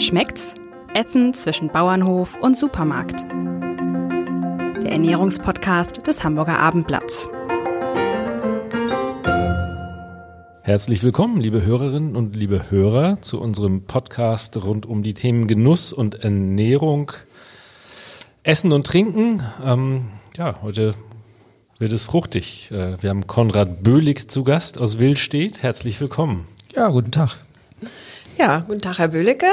Schmeckt's? Essen zwischen Bauernhof und Supermarkt. Der Ernährungspodcast des Hamburger Abendblatts. Herzlich willkommen, liebe Hörerinnen und liebe Hörer, zu unserem Podcast rund um die Themen Genuss und Ernährung, Essen und Trinken. Ähm, ja, heute wird es fruchtig. Äh, wir haben Konrad Böhlig zu Gast aus Willstedt. Herzlich willkommen. Ja, guten Tag. Ja, guten Tag, Herr Böhlicke.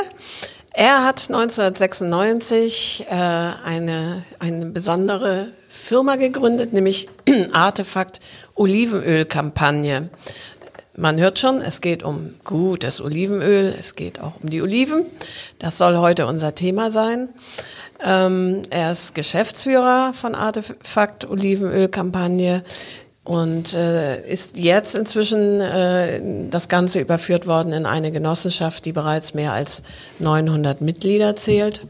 Er hat 1996 äh, eine, eine besondere Firma gegründet, nämlich Artefakt Olivenölkampagne. Man hört schon, es geht um gutes Olivenöl, es geht auch um die Oliven. Das soll heute unser Thema sein. Ähm, er ist Geschäftsführer von Artefakt Olivenölkampagne und äh, ist jetzt inzwischen äh, das Ganze überführt worden in eine Genossenschaft, die bereits mehr als 900 Mitglieder zählt.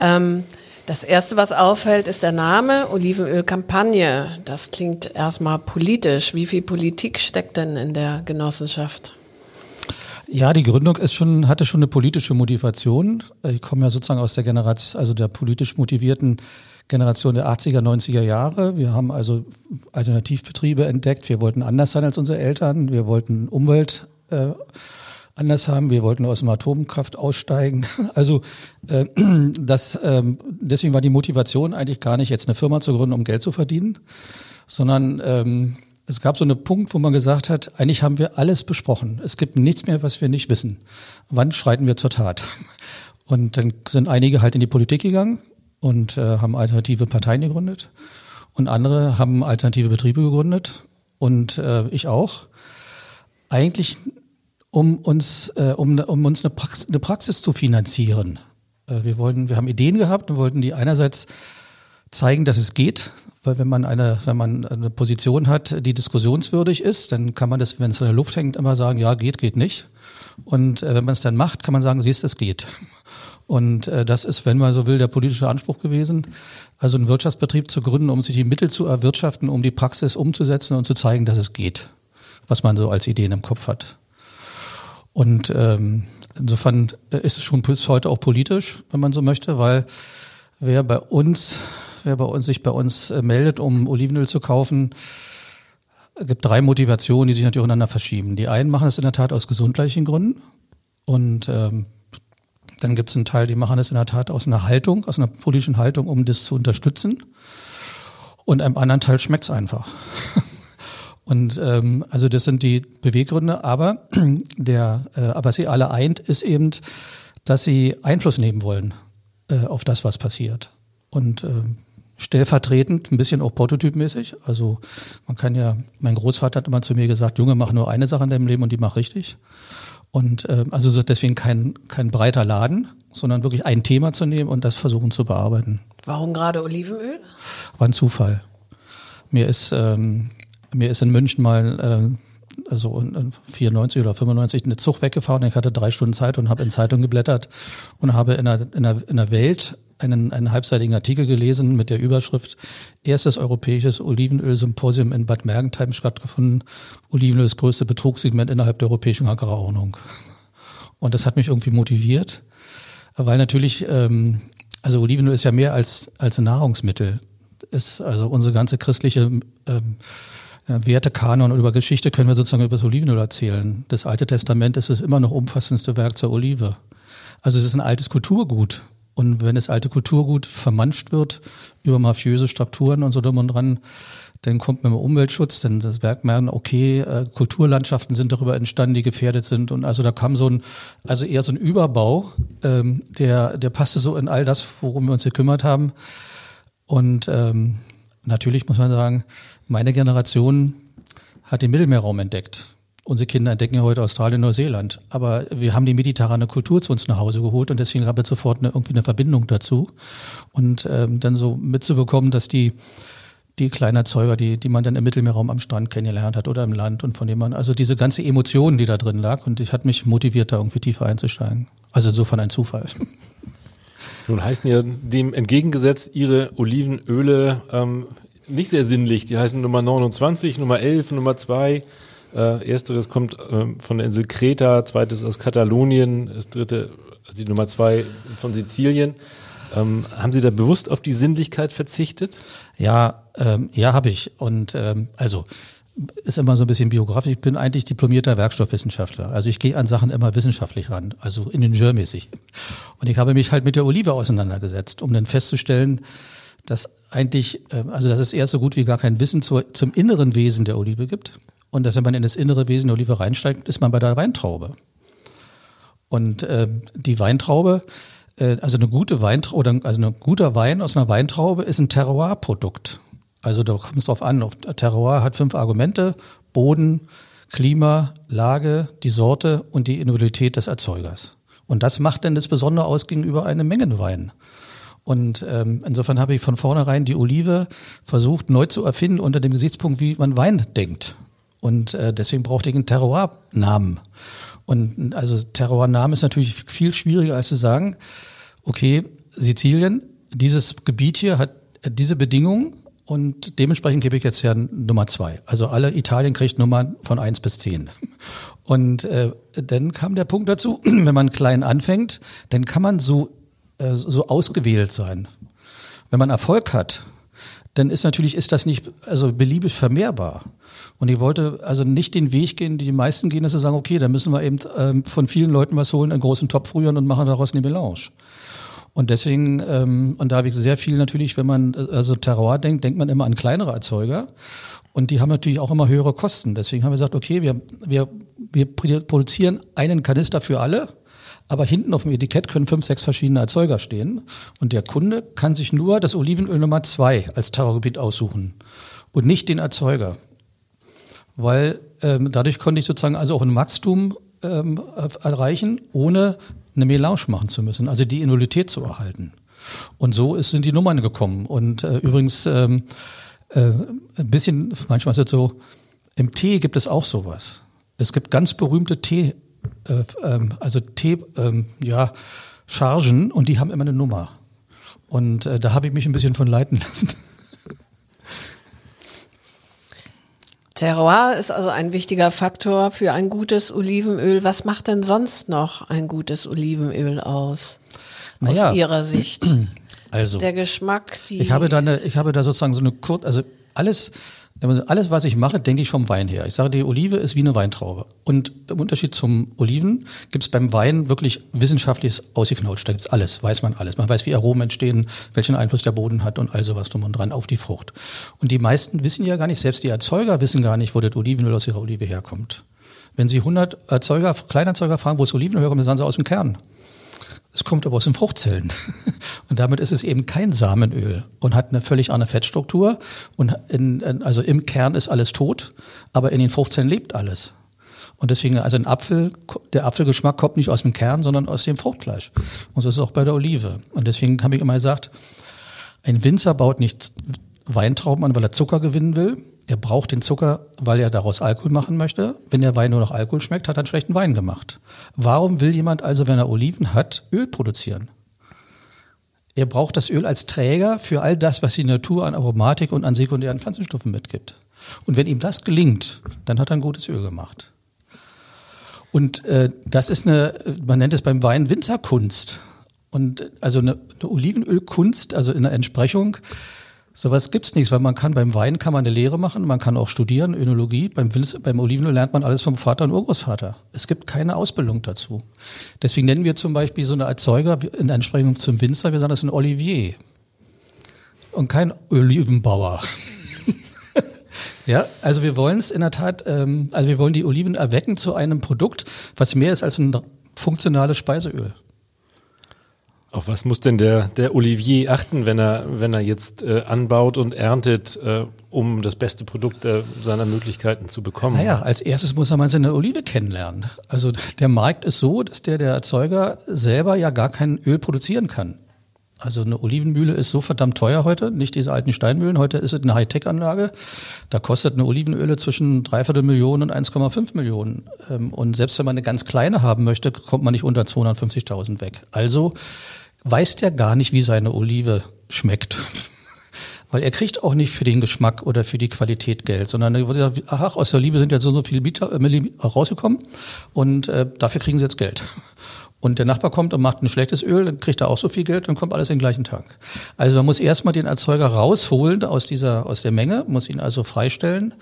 Ähm, das erste, was auffällt, ist der Name Olivenölkampagne. Das klingt erstmal politisch. Wie viel Politik steckt denn in der Genossenschaft? Ja, die Gründung ist schon, hatte schon eine politische Motivation. Ich komme ja sozusagen aus der Generation, also der politisch motivierten Generation der 80er, 90er Jahre. Wir haben also Alternativbetriebe entdeckt. Wir wollten anders sein als unsere Eltern. Wir wollten Umwelt äh, anders haben. Wir wollten aus dem Atomkraft aussteigen. Also äh, das, äh, deswegen war die Motivation eigentlich gar nicht, jetzt eine Firma zu gründen, um Geld zu verdienen, sondern ähm, es gab so einen Punkt, wo man gesagt hat, eigentlich haben wir alles besprochen. Es gibt nichts mehr, was wir nicht wissen. Wann schreiten wir zur Tat? Und dann sind einige halt in die Politik gegangen und äh, haben alternative Parteien gegründet und andere haben alternative Betriebe gegründet und äh, ich auch. Eigentlich um uns, äh, um, um uns eine, Prax eine Praxis zu finanzieren. Äh, wir wollten, wir haben Ideen gehabt und wollten die einerseits zeigen, dass es geht, weil wenn man eine, wenn man eine Position hat, die diskussionswürdig ist, dann kann man das, wenn es in der Luft hängt, immer sagen, ja, geht, geht nicht. Und äh, wenn man es dann macht, kann man sagen, siehst, es geht. Und äh, das ist, wenn man so will, der politische Anspruch gewesen, also einen Wirtschaftsbetrieb zu gründen, um sich die Mittel zu erwirtschaften, um die Praxis umzusetzen und zu zeigen, dass es geht, was man so als Ideen im Kopf hat. Und ähm, insofern ist es schon bis heute auch politisch, wenn man so möchte, weil wer bei uns, wer bei uns sich bei uns äh, meldet, um Olivenöl zu kaufen, gibt drei Motivationen, die sich natürlich untereinander verschieben. Die einen machen es in der Tat aus gesundheitlichen Gründen und ähm, dann gibt es einen Teil, die machen das in der Tat aus einer Haltung, aus einer politischen Haltung, um das zu unterstützen. Und einem anderen Teil schmeckt es einfach. Und ähm, also das sind die Beweggründe, aber der, äh, aber sie alle eint, ist eben, dass sie Einfluss nehmen wollen äh, auf das, was passiert. Und äh, stellvertretend, ein bisschen auch prototypmäßig. Also man kann ja, mein Großvater hat immer zu mir gesagt, Junge, mach nur eine Sache in deinem Leben und die mach richtig. Und äh, also deswegen kein, kein breiter Laden, sondern wirklich ein Thema zu nehmen und das versuchen zu bearbeiten. Warum gerade Olivenöl? War ein Zufall. Mir ist, ähm, mir ist in München mal äh, also in 94 oder 95 eine Zug weggefahren. Ich hatte drei Stunden Zeit und habe in Zeitung geblättert und habe in der, in der, in der Welt einen, einen halbseitigen Artikel gelesen mit der Überschrift Erstes europäisches Olivenöl-Symposium in Bad Mergentheim stattgefunden. Olivenöl ist das größte Betrugssegment innerhalb der europäischen Agrarordnung. Und das hat mich irgendwie motiviert, weil natürlich, ähm, also Olivenöl ist ja mehr als, als ein Nahrungsmittel. Ist also unsere ganze christliche ähm, Wertekanon über Geschichte können wir sozusagen über das Olivenöl erzählen. Das Alte Testament ist das immer noch umfassendste Werk zur Olive. Also es ist ein altes Kulturgut und wenn das alte Kulturgut vermanscht wird über mafiöse Strukturen und so drum und dran, dann kommt mit dem Umweltschutz, denn das merkt man, okay, äh, Kulturlandschaften sind darüber entstanden, die gefährdet sind. Und also da kam so ein, also eher so ein Überbau, ähm, der, der passte so in all das, worum wir uns gekümmert haben. Und ähm, natürlich muss man sagen, meine Generation hat den Mittelmeerraum entdeckt. Unsere Kinder entdecken ja heute Australien, Neuseeland. Aber wir haben die mediterrane Kultur zu uns nach Hause geholt und deswegen gab es sofort eine, irgendwie eine Verbindung dazu. Und ähm, dann so mitzubekommen, dass die die kleinen Erzeuger, die, die man dann im Mittelmeerraum am Strand kennengelernt hat oder im Land und von dem man, also diese ganze Emotion, die da drin lag und ich hat mich motiviert, da irgendwie tiefer einzusteigen. Also insofern ein Zufall. Nun heißen ja dem entgegengesetzt Ihre Olivenöle ähm, nicht sehr sinnlich. Die heißen Nummer 29, Nummer 11, Nummer 2. Äh, ersteres kommt äh, von der Insel Kreta, zweites aus Katalonien, das dritte also die Nummer zwei von Sizilien. Ähm, haben Sie da bewusst auf die Sinnlichkeit verzichtet? Ja, ähm, ja, habe ich. Und ähm, also ist immer so ein bisschen biografisch. Ich bin eigentlich diplomierter Werkstoffwissenschaftler. Also ich gehe an Sachen immer wissenschaftlich ran, also ingenieurmäßig. Und ich habe mich halt mit der Olive auseinandergesetzt, um dann festzustellen, dass eigentlich, ähm, also dass es eher so gut wie gar kein Wissen zu, zum inneren Wesen der Olive gibt. Und dass wenn man in das innere Wesen der Olive reinsteigt, ist man bei der Weintraube. Und äh, die Weintraube, äh, also eine gute Weintraube, also ein guter Wein aus einer Weintraube ist ein Terroir-Produkt. Also da kommt es drauf an. Auf Terroir hat fünf Argumente: Boden, Klima, Lage, die Sorte und die Individualität des Erzeugers. Und das macht denn das Besondere aus gegenüber einem Mengenwein. Und ähm, insofern habe ich von vornherein die Olive versucht neu zu erfinden unter dem Gesichtspunkt, wie man Wein denkt. Und äh, deswegen brauchte ich einen Terroir-Namen. Und also Terroir-Namen ist natürlich viel schwieriger als zu sagen, okay, Sizilien, dieses Gebiet hier hat diese Bedingungen und dementsprechend gebe ich jetzt ja Nummer zwei. Also alle Italien kriegt Nummern von eins bis zehn. Und äh, dann kam der Punkt dazu, wenn man klein anfängt, dann kann man so, äh, so ausgewählt sein. Wenn man Erfolg hat, dann ist natürlich, ist das nicht also beliebig vermehrbar. Und ich wollte also nicht den Weg gehen, die die meisten gehen, dass sie sagen, okay, dann müssen wir eben ähm, von vielen Leuten was holen, einen großen Topf rühren und machen daraus eine Melange. Und deswegen, ähm, und da habe ich sehr viel natürlich, wenn man also Terroir denkt, denkt man immer an kleinere Erzeuger. Und die haben natürlich auch immer höhere Kosten. Deswegen haben wir gesagt, okay, wir, wir, wir produzieren einen Kanister für alle, aber hinten auf dem Etikett können fünf, sechs verschiedene Erzeuger stehen. Und der Kunde kann sich nur das Olivenöl Nummer zwei als Terrorgebiet aussuchen und nicht den Erzeuger. Weil ähm, dadurch konnte ich sozusagen also auch ein Wachstum ähm, erreichen, ohne eine Melange machen zu müssen, also die Invalidität zu erhalten. Und so ist, sind die Nummern gekommen. Und äh, übrigens ähm, äh, ein bisschen, manchmal ist es so, im Tee gibt es auch sowas. Es gibt ganz berühmte Tee, äh, ähm, also Tee, ähm, ja, Chargen und die haben immer eine Nummer. Und äh, da habe ich mich ein bisschen von leiten lassen. Terroir ist also ein wichtiger Faktor für ein gutes Olivenöl. Was macht denn sonst noch ein gutes Olivenöl aus? Naja, aus Ihrer Sicht? Also, der Geschmack, die. Ich habe da eine, ich habe da sozusagen so eine kurz, also alles, alles, was ich mache, denke ich vom Wein her. Ich sage, die Olive ist wie eine Weintraube. Und im Unterschied zum Oliven gibt es beim Wein wirklich wissenschaftliches ausgeknautscht. Da gibt es alles, weiß man alles. Man weiß, wie Aromen entstehen, welchen Einfluss der Boden hat und all sowas drum und dran auf die Frucht. Und die meisten wissen ja gar nicht, selbst die Erzeuger wissen gar nicht, wo das Olivenöl aus ihrer Olive herkommt. Wenn Sie 100 Erzeuger, Kleinerzeuger fragen, wo das Olivenöl herkommt, dann sagen sie aus dem Kern. Es kommt aber aus den Fruchtzellen. Und damit ist es eben kein Samenöl und hat eine völlig andere Fettstruktur. Und in, also im Kern ist alles tot, aber in den Fruchtzellen lebt alles. Und deswegen, also ein Apfel, der Apfelgeschmack kommt nicht aus dem Kern, sondern aus dem Fruchtfleisch. Und so ist es auch bei der Olive. Und deswegen habe ich immer gesagt, ein Winzer baut nicht Weintrauben an, weil er Zucker gewinnen will, er braucht den Zucker, weil er daraus Alkohol machen möchte. Wenn der Wein nur noch Alkohol schmeckt, hat er einen schlechten Wein gemacht. Warum will jemand also, wenn er Oliven hat, Öl produzieren? Er braucht das Öl als Träger für all das, was die Natur an Aromatik und an sekundären Pflanzenstoffen mitgibt. Und wenn ihm das gelingt, dann hat er ein gutes Öl gemacht. Und äh, das ist eine, man nennt es beim Wein Winzerkunst. Und also eine, eine Olivenölkunst, also in der Entsprechung, Sowas gibt's nicht, weil man kann beim Wein kann man eine Lehre machen, man kann auch studieren, Önologie. Beim, beim Olivenöl lernt man alles vom Vater und Urgroßvater. Es gibt keine Ausbildung dazu. Deswegen nennen wir zum Beispiel so eine Erzeuger in Entsprechung zum Winzer, wir sagen das ein Olivier und kein Olivenbauer. ja, also wir wollen es in der Tat, ähm, also wir wollen die Oliven erwecken zu einem Produkt, was mehr ist als ein funktionales Speiseöl. Auf was muss denn der, der Olivier achten, wenn er, wenn er jetzt äh, anbaut und erntet, äh, um das beste Produkt äh, seiner Möglichkeiten zu bekommen? Naja, als erstes muss er mal seine Olive kennenlernen. Also der Markt ist so, dass der, der Erzeuger selber ja gar kein Öl produzieren kann. Also eine Olivenmühle ist so verdammt teuer heute, nicht diese alten Steinmühlen. Heute ist es eine Hightech-Anlage. Da kostet eine Olivenöle zwischen dreiviertel Millionen und 1,5 Millionen. Und selbst wenn man eine ganz kleine haben möchte, kommt man nicht unter 250.000 weg. Also weiß der gar nicht, wie seine Olive schmeckt. Weil er kriegt auch nicht für den Geschmack oder für die Qualität Geld, sondern er wird ach, aus der Olive sind ja so, so viele Liter, äh, rausgekommen und äh, dafür kriegen sie jetzt Geld. Und der Nachbar kommt und macht ein schlechtes Öl, dann kriegt er auch so viel Geld, dann kommt alles in den gleichen Tank. Also man muss erstmal den Erzeuger rausholen aus dieser, aus der Menge, muss ihn also freistellen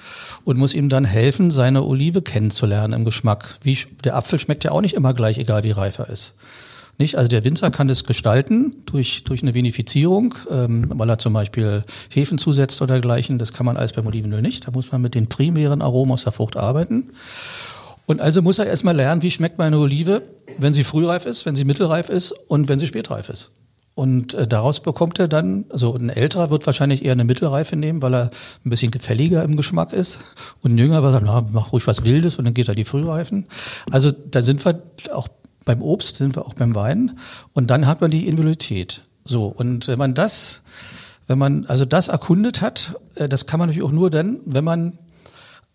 und muss ihm dann helfen, seine Olive kennenzulernen im Geschmack. Wie, der Apfel schmeckt ja auch nicht immer gleich, egal wie reif er ist. Nicht? Also der Winzer kann das gestalten durch, durch eine Vinifizierung, ähm, weil er zum Beispiel Hefen zusetzt oder dergleichen. Das kann man alles beim Olivenöl nicht. Da muss man mit den primären Aromen aus der Frucht arbeiten. Und also muss er erstmal lernen, wie schmeckt meine Olive, wenn sie frühreif ist, wenn sie mittelreif ist und wenn sie spätreif ist. Und äh, daraus bekommt er dann, also ein älterer wird wahrscheinlich eher eine Mittelreife nehmen, weil er ein bisschen gefälliger im Geschmack ist. Und ein jüngerer sagen, na, mach ruhig was Wildes und dann geht er die Frühreifen. Also da sind wir auch beim Obst, sind wir auch beim Wein. Und dann hat man die Individualität. So, und wenn man das, wenn man also das erkundet hat, äh, das kann man natürlich auch nur dann, wenn man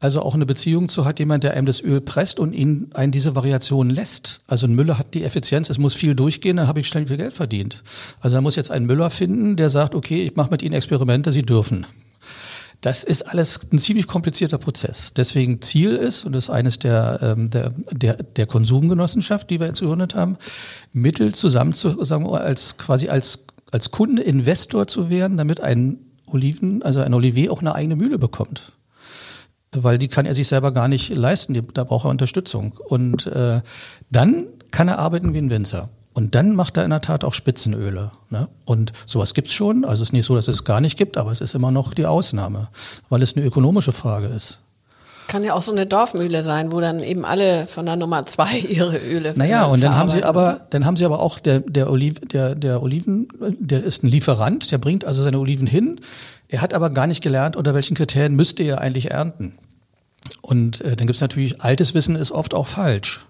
also auch eine Beziehung zu hat, jemand, der einem das Öl presst und ihn einen diese Variation lässt. Also ein Müller hat die Effizienz, es muss viel durchgehen, dann habe ich schnell viel Geld verdient. Also da muss jetzt ein Müller finden, der sagt, okay, ich mache mit Ihnen Experimente, Sie dürfen. Das ist alles ein ziemlich komplizierter Prozess. Deswegen Ziel ist, und das ist eines der, ähm, der, der, der Konsumgenossenschaft, die wir jetzt gegründet haben, Mittel zusammen zu, sagen wir, als quasi als, als Kunde Investor zu werden, damit ein Oliven, also ein Olivier auch eine eigene Mühle bekommt weil die kann er sich selber gar nicht leisten, da braucht er Unterstützung. Und äh, dann kann er arbeiten wie ein Winzer. Und dann macht er in der Tat auch Spitzenöle. Ne? Und sowas gibt's schon. Also es ist nicht so, dass es gar nicht gibt, aber es ist immer noch die Ausnahme, weil es eine ökonomische Frage ist. Kann ja auch so eine Dorfmühle sein, wo dann eben alle von der Nummer zwei ihre Öle. Naja, und dann haben sie aber, dann haben sie aber auch der, der Oliv, der, der Oliven, der ist ein Lieferant, der bringt also seine Oliven hin. Er hat aber gar nicht gelernt, unter welchen Kriterien müsste er eigentlich ernten. Und äh, dann gibt's natürlich, altes Wissen ist oft auch falsch.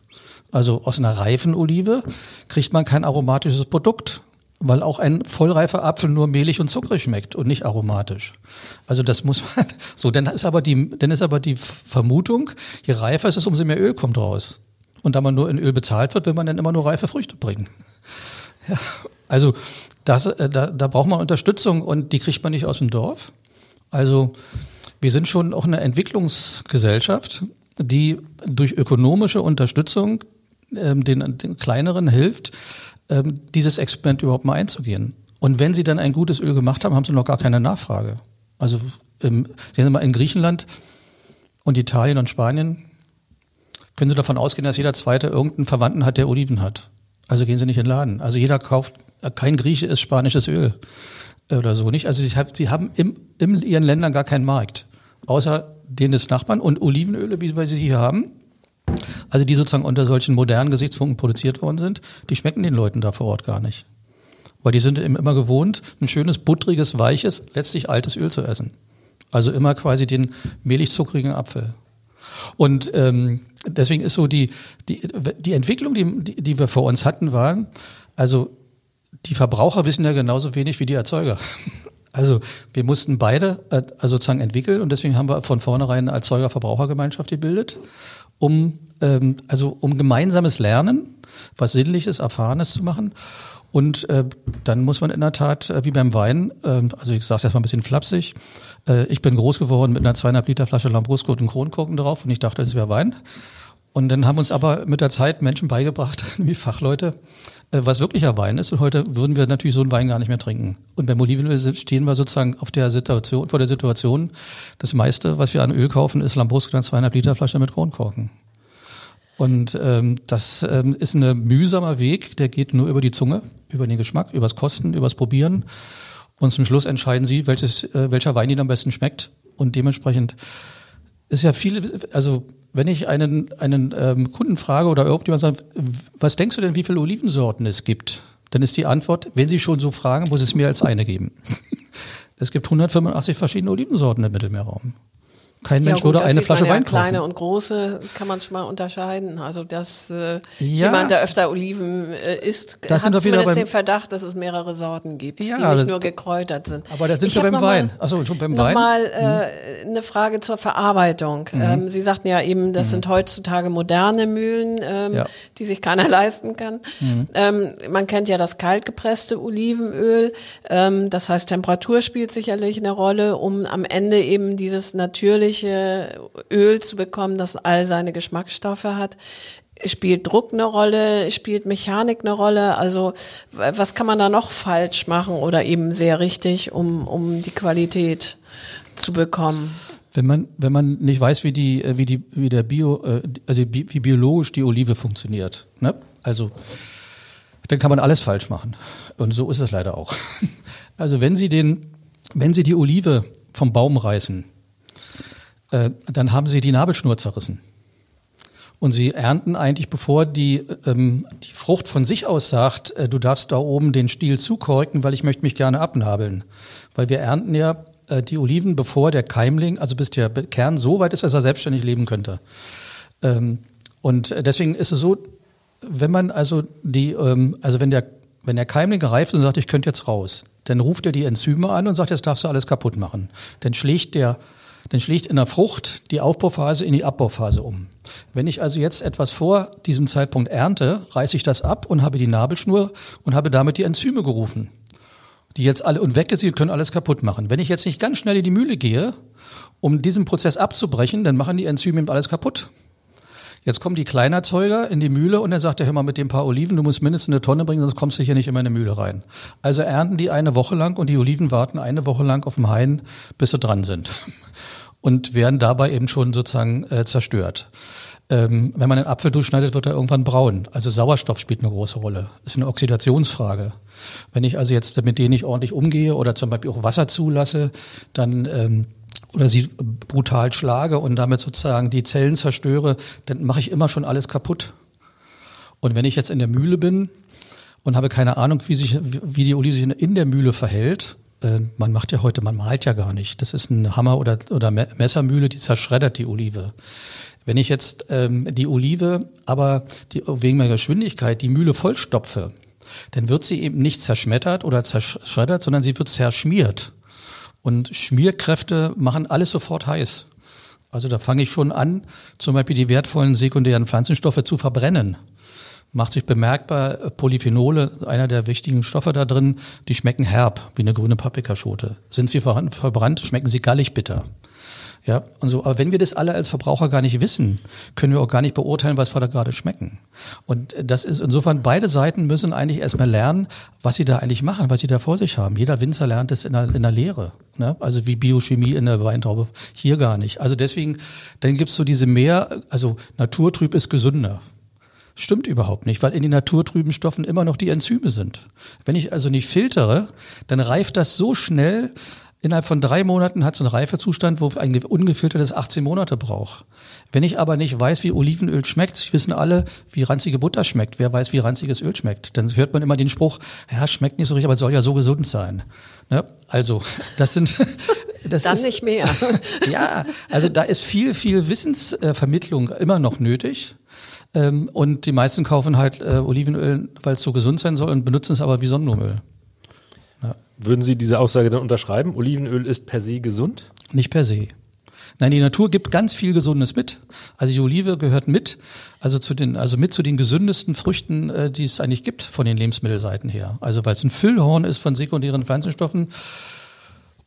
Also aus einer reifen Olive kriegt man kein aromatisches Produkt, weil auch ein vollreifer Apfel nur mehlig und zuckrig schmeckt und nicht aromatisch. Also das muss man, so, dann ist aber die, dann ist aber die Vermutung, je reifer es ist, umso mehr Öl kommt raus. Und da man nur in Öl bezahlt wird, will man dann immer nur reife Früchte bringen. Ja, also das, äh, da, da braucht man Unterstützung und die kriegt man nicht aus dem Dorf. Also wir sind schon auch eine Entwicklungsgesellschaft, die durch ökonomische Unterstützung ähm, den, den kleineren hilft, dieses Experiment überhaupt mal einzugehen. Und wenn sie dann ein gutes Öl gemacht haben, haben sie noch gar keine Nachfrage. Also im, sehen Sie mal, in Griechenland und Italien und Spanien können Sie davon ausgehen, dass jeder Zweite irgendeinen Verwandten hat, der Oliven hat. Also gehen Sie nicht in den Laden. Also jeder kauft, kein Grieche ist spanisches Öl oder so nicht. Also sie, sie haben im, in ihren Ländern gar keinen Markt, außer den des Nachbarn und Olivenöle, wie wir sie hier haben also die sozusagen unter solchen modernen Gesichtspunkten produziert worden sind, die schmecken den Leuten da vor Ort gar nicht. Weil die sind immer gewohnt, ein schönes, buttriges, weiches, letztlich altes Öl zu essen. Also immer quasi den mehlig-zuckrigen Apfel. Und ähm, deswegen ist so die, die, die Entwicklung, die, die wir vor uns hatten, war, also die Verbraucher wissen ja genauso wenig wie die Erzeuger. Also wir mussten beide also sozusagen entwickeln und deswegen haben wir von vornherein eine Erzeuger-Verbrauchergemeinschaft gebildet um, ähm, also um gemeinsames Lernen, was Sinnliches, Erfahrenes zu machen. Und äh, dann muss man in der Tat, äh, wie beim Wein, äh, also ich sage es erstmal ein bisschen flapsig, äh, ich bin groß geworden mit einer zweieinhalb Liter Flasche Lambrusco und Kronkorken drauf und ich dachte, es wäre Wein. Und dann haben uns aber mit der Zeit Menschen beigebracht, nämlich Fachleute, äh, was wirklicher Wein ist. Und heute würden wir natürlich so einen Wein gar nicht mehr trinken. Und beim Olivenöl stehen wir sozusagen auf der Situation, vor der Situation, das meiste, was wir an Öl kaufen, ist Lambrusco in zweieinhalb Liter Flasche mit Kronkorken. Und ähm, das ähm, ist ein mühsamer Weg, der geht nur über die Zunge, über den Geschmack, übers Kosten, übers Probieren. Und zum Schluss entscheiden Sie, welches, äh, welcher Wein Ihnen am besten schmeckt. Und dementsprechend ist ja viele, also wenn ich einen, einen ähm, Kunden frage oder irgendjemand sagt, was denkst du denn, wie viele Olivensorten es gibt? Dann ist die Antwort, wenn Sie schon so fragen, muss es mehr als eine geben. es gibt 185 verschiedene Olivensorten im Mittelmeerraum. Kein Mensch ja, gut, würde eine Flasche Wein kaufen. Kleine und große kann man schon mal unterscheiden. Also dass äh, ja, jemand, der öfter Oliven äh, isst, das hat zumindest den Verdacht, dass es mehrere Sorten gibt, ja, die nicht nur gekräutert sind. Aber da sind wir beim Wein. Achso, schon beim Wein. Nochmal äh, mhm. eine Frage zur Verarbeitung. Mhm. Ähm, Sie sagten ja eben, das mhm. sind heutzutage moderne Mühlen, ähm, ja. die sich keiner leisten kann. Mhm. Ähm, man kennt ja das kaltgepresste Olivenöl. Ähm, das heißt, Temperatur spielt sicherlich eine Rolle, um am Ende eben dieses natürliche natürliche Öl zu bekommen, das all seine Geschmacksstoffe hat. Spielt Druck eine Rolle? Spielt Mechanik eine Rolle? Also was kann man da noch falsch machen oder eben sehr richtig, um, um die Qualität zu bekommen? Wenn man, wenn man nicht weiß, wie die, wie die, wie der Bio, äh, also wie biologisch die Olive funktioniert, ne? Also, dann kann man alles falsch machen. Und so ist es leider auch. Also wenn Sie den, wenn Sie die Olive vom Baum reißen, äh, dann haben Sie die Nabelschnur zerrissen. Und sie ernten eigentlich, bevor die, ähm, die Frucht von sich aus sagt, äh, du darfst da oben den Stiel zukorken, weil ich möchte mich gerne abnabeln. Weil wir ernten ja äh, die Oliven, bevor der Keimling, also bis der Kern so weit ist, dass er selbstständig leben könnte. Ähm, und deswegen ist es so, wenn man also die, ähm, also wenn der, wenn der Keimling gereift und sagt, ich könnte jetzt raus, dann ruft er die Enzyme an und sagt, jetzt darfst du alles kaputt machen. Dann schlägt der dann schlägt in der Frucht die Aufbauphase in die Abbauphase um. Wenn ich also jetzt etwas vor diesem Zeitpunkt ernte, reiße ich das ab und habe die Nabelschnur und habe damit die Enzyme gerufen, die jetzt alle und weg ist, sie können alles kaputt machen. Wenn ich jetzt nicht ganz schnell in die Mühle gehe, um diesen Prozess abzubrechen, dann machen die Enzyme eben alles kaputt. Jetzt kommen die Kleinerzeuger in die Mühle und er sagt, ja, hör mal, mit dem paar Oliven, du musst mindestens eine Tonne bringen, sonst kommst du hier nicht in meine Mühle rein. Also ernten die eine Woche lang und die Oliven warten eine Woche lang auf dem Hain, bis sie dran sind. Und werden dabei eben schon sozusagen äh, zerstört. Ähm, wenn man einen Apfel durchschneidet, wird er irgendwann braun. Also Sauerstoff spielt eine große Rolle. Ist eine Oxidationsfrage. Wenn ich also jetzt mit denen nicht ordentlich umgehe oder zum Beispiel auch Wasser zulasse, dann ähm, oder sie brutal schlage und damit sozusagen die Zellen zerstöre, dann mache ich immer schon alles kaputt. Und wenn ich jetzt in der Mühle bin und habe keine Ahnung, wie, sich, wie die Olive sich in der Mühle verhält, man macht ja heute, man malt ja gar nicht. Das ist ein Hammer oder, oder Messermühle, die zerschreddert die Olive. Wenn ich jetzt ähm, die Olive aber die, wegen meiner Geschwindigkeit die Mühle vollstopfe, dann wird sie eben nicht zerschmettert oder zerschreddert, sondern sie wird zerschmiert. Und Schmierkräfte machen alles sofort heiß. Also da fange ich schon an, zum Beispiel die wertvollen sekundären Pflanzenstoffe zu verbrennen. Macht sich bemerkbar, Polyphenole, einer der wichtigen Stoffe da drin, die schmecken herb, wie eine grüne Paprikaschote. Sind sie verbrannt, schmecken sie gallig bitter. Ja, und so. Aber wenn wir das alle als Verbraucher gar nicht wissen, können wir auch gar nicht beurteilen, was wir da gerade schmecken. Und das ist insofern, beide Seiten müssen eigentlich erstmal lernen, was sie da eigentlich machen, was sie da vor sich haben. Jeder Winzer lernt es in der, in der Lehre. Ne? Also wie Biochemie in der Weintraube. Hier gar nicht. Also deswegen, dann gibt's so diese mehr, also naturtrüb ist gesünder. Stimmt überhaupt nicht, weil in den naturtrüben Stoffen immer noch die Enzyme sind. Wenn ich also nicht filtere, dann reift das so schnell, Innerhalb von drei Monaten hat es einen Reifezustand, wo ein ungefiltertes 18 Monate braucht. Wenn ich aber nicht weiß, wie Olivenöl schmeckt, wissen alle, wie ranzige Butter schmeckt. Wer weiß, wie ranziges Öl schmeckt? Dann hört man immer den Spruch, ja, schmeckt nicht so richtig, aber soll ja so gesund sein. Ne? Also, das sind... Das Dann ist, nicht mehr. ja, also da ist viel, viel Wissensvermittlung immer noch nötig. Ähm, und die meisten kaufen halt äh, Olivenöl, weil es so gesund sein soll und benutzen es aber wie Sonnenblumenöl. Würden Sie diese Aussage dann unterschreiben? Olivenöl ist per se gesund? Nicht per se. Nein, die Natur gibt ganz viel Gesundes mit. Also die Olive gehört mit, also zu den, also mit zu den gesündesten Früchten, äh, die es eigentlich gibt von den Lebensmittelseiten her. Also weil es ein Füllhorn ist von sekundären Pflanzenstoffen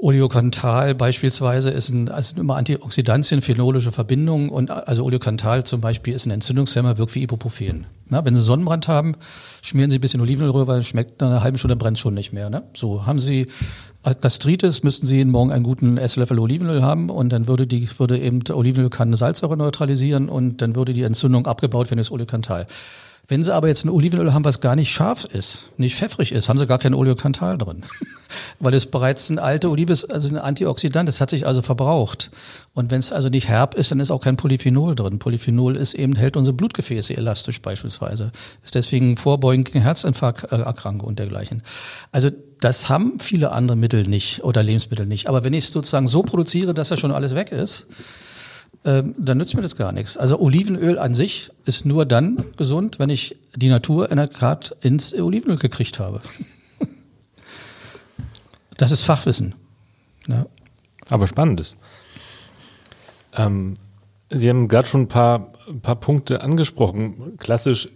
Oleokantal beispielsweise ist ein, also immer Antioxidantien, phenolische Verbindungen und also Oleokantal zum Beispiel ist ein Entzündungshemmer, wirkt wie Ibuprofen. Na, wenn Sie Sonnenbrand haben, schmieren Sie ein bisschen Olivenöl rüber, schmeckt nach einer halben Stunde brennt schon nicht mehr. Ne? So haben Sie Gastritis, müssten Sie jeden Morgen einen guten Esslöffel Olivenöl haben und dann würde die würde eben Olivenöl kann Salzsäure neutralisieren und dann würde die Entzündung abgebaut werden, das Oleokantal. Wenn Sie aber jetzt ein Olivenöl haben, was gar nicht scharf ist, nicht pfeffrig ist, haben Sie gar kein Oleokantal drin. Weil es bereits ein alte Olive ist, also ein Antioxidant, das hat sich also verbraucht. Und wenn es also nicht herb ist, dann ist auch kein Polyphenol drin. Polyphenol ist eben, hält unsere Blutgefäße elastisch beispielsweise. Ist deswegen vorbeugend gegen Herzinfarkterkrankung und dergleichen. Also das haben viele andere Mittel nicht oder Lebensmittel nicht. Aber wenn ich es sozusagen so produziere, dass da schon alles weg ist, ähm, dann nützt mir das gar nichts. Also Olivenöl an sich ist nur dann gesund, wenn ich die Natur in der Tat ins Olivenöl gekriegt habe. Das ist Fachwissen. Ja. Aber spannendes. Ähm, Sie haben gerade schon ein paar, ein paar Punkte angesprochen. Klassisch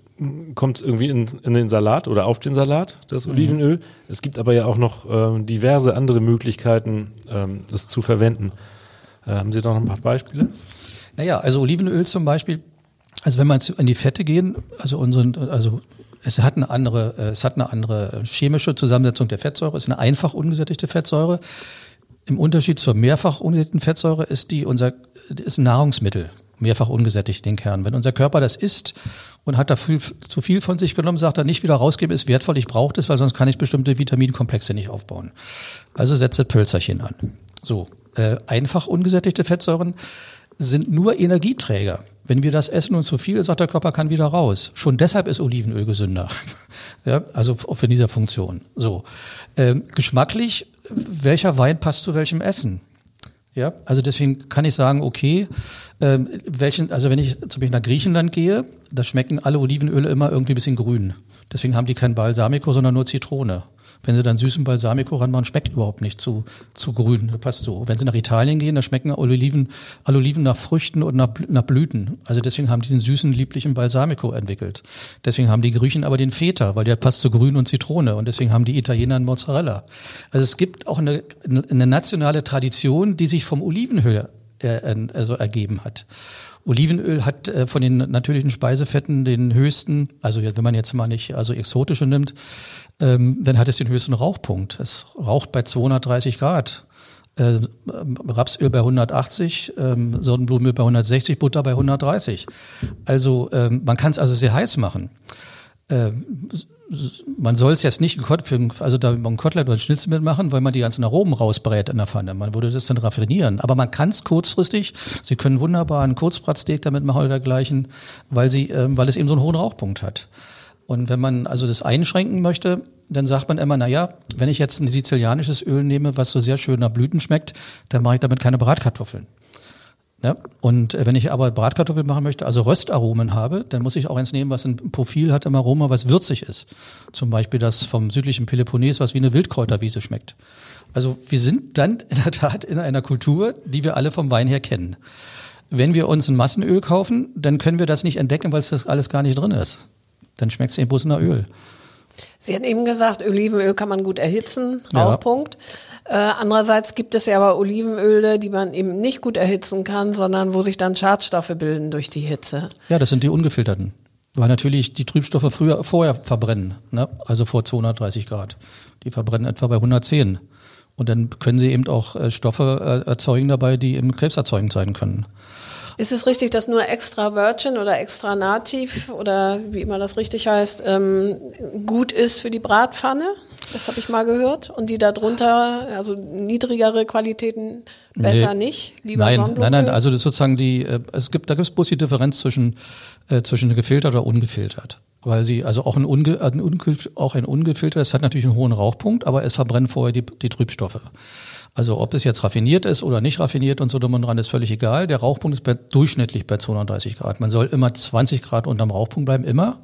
kommt es irgendwie in, in, den Salat oder auf den Salat, das mhm. Olivenöl. Mhm. Es gibt aber ja auch noch äh, diverse andere Möglichkeiten, ähm, zu verwenden. Äh, haben Sie da noch ein paar Beispiele? Naja, also Olivenöl zum Beispiel Also wenn wir jetzt in die Fette gehen, also unseren, also es hat eine andere, äh, es hat eine andere chemische Zusammensetzung der Fettsäure, es ist eine einfach ungesättigte Fettsäure. Im Unterschied zur mehrfach ungesättigten Fettsäure ist die unser ist ein Nahrungsmittel, mehrfach ungesättigt den Kern. Wenn unser Körper das isst und hat da zu viel von sich genommen, sagt er nicht wieder rausgeben, ist wertvoll, ich brauche das, weil sonst kann ich bestimmte Vitaminkomplexe nicht aufbauen. Also setze Pölzerchen an. So, äh, einfach ungesättigte Fettsäuren sind nur Energieträger. Wenn wir das essen und zu viel, sagt der Körper, kann wieder raus. Schon deshalb ist Olivenöl gesünder. ja, also auch in dieser Funktion. So. Ähm, geschmacklich, welcher Wein passt zu welchem Essen? Ja, also deswegen kann ich sagen, okay, ähm, welchen, also wenn ich zum Beispiel nach Griechenland gehe, da schmecken alle Olivenöle immer irgendwie ein bisschen grün. Deswegen haben die kein Balsamico, sondern nur Zitrone. Wenn sie dann süßen Balsamico ranmachen, schmeckt überhaupt nicht zu, zu grün. Das passt so. Wenn sie nach Italien gehen, da schmecken Oliven, Oliven nach Früchten und nach, nach Blüten. Also deswegen haben die den süßen, lieblichen Balsamico entwickelt. Deswegen haben die Griechen aber den Feta, weil der passt zu Grün und Zitrone. Und deswegen haben die Italiener einen Mozzarella. Also es gibt auch eine, eine nationale Tradition, die sich vom Olivenöl äh, also ergeben hat. Olivenöl hat äh, von den natürlichen Speisefetten den höchsten, also wenn man jetzt mal nicht also exotische nimmt, ähm, dann hat es den höchsten Rauchpunkt. Es raucht bei 230 Grad. Äh, Rapsöl bei 180, ähm, Sonnenblumenöl bei 160, Butter bei 130. Also ähm, man kann es also sehr heiß machen. Ähm, man soll es jetzt nicht, also da ein Kotelett oder Schnitzel mitmachen, weil man die ganzen Aromen rausbrät in der Pfanne. Man würde das dann raffinieren. Aber man kann es kurzfristig, Sie können wunderbar einen Kurzbratsteak damit machen oder dergleichen, weil, sie, äh, weil es eben so einen hohen Rauchpunkt hat. Und wenn man also das einschränken möchte, dann sagt man immer, na ja, wenn ich jetzt ein sizilianisches Öl nehme, was so sehr schön nach Blüten schmeckt, dann mache ich damit keine Bratkartoffeln. Ja, und äh, wenn ich aber Bratkartoffeln machen möchte, also Röstaromen habe, dann muss ich auch eins nehmen, was ein Profil hat im Aroma, was würzig ist. Zum Beispiel das vom südlichen Peloponnes, was wie eine Wildkräuterwiese schmeckt. Also wir sind dann in der Tat in einer Kultur, die wir alle vom Wein her kennen. Wenn wir uns ein Massenöl kaufen, dann können wir das nicht entdecken, weil es das alles gar nicht drin ist. Dann schmeckt es eben bloß nach Öl. Sie hatten eben gesagt, Olivenöl kann man gut erhitzen, Rauchpunkt. Ja. Äh, andererseits gibt es ja aber Olivenöle, die man eben nicht gut erhitzen kann, sondern wo sich dann Schadstoffe bilden durch die Hitze. Ja, das sind die ungefilterten. Weil natürlich die Trübstoffe früher, vorher verbrennen, ne? also vor 230 Grad. Die verbrennen etwa bei 110. Und dann können sie eben auch äh, Stoffe äh, erzeugen dabei, die eben krebserzeugend sein können. Ist es richtig, dass nur extra Virgin oder extra Nativ oder wie immer das richtig heißt, ähm, gut ist für die Bratpfanne? Das habe ich mal gehört. Und die darunter, also niedrigere Qualitäten besser nee. nicht? Lieber nein, nein, nein, also das ist sozusagen die, äh, es gibt, da gibt es bloß die Differenz zwischen, äh, zwischen gefiltert oder ungefiltert. Weil sie, also auch ein, unge, ein, auch ein ungefiltert, das hat natürlich einen hohen Rauchpunkt, aber es verbrennen vorher die, die Trübstoffe. Also ob es jetzt raffiniert ist oder nicht raffiniert und so drum und dran, ist völlig egal. Der Rauchpunkt ist bei, durchschnittlich bei 230 Grad. Man soll immer 20 Grad unterm Rauchpunkt bleiben, immer,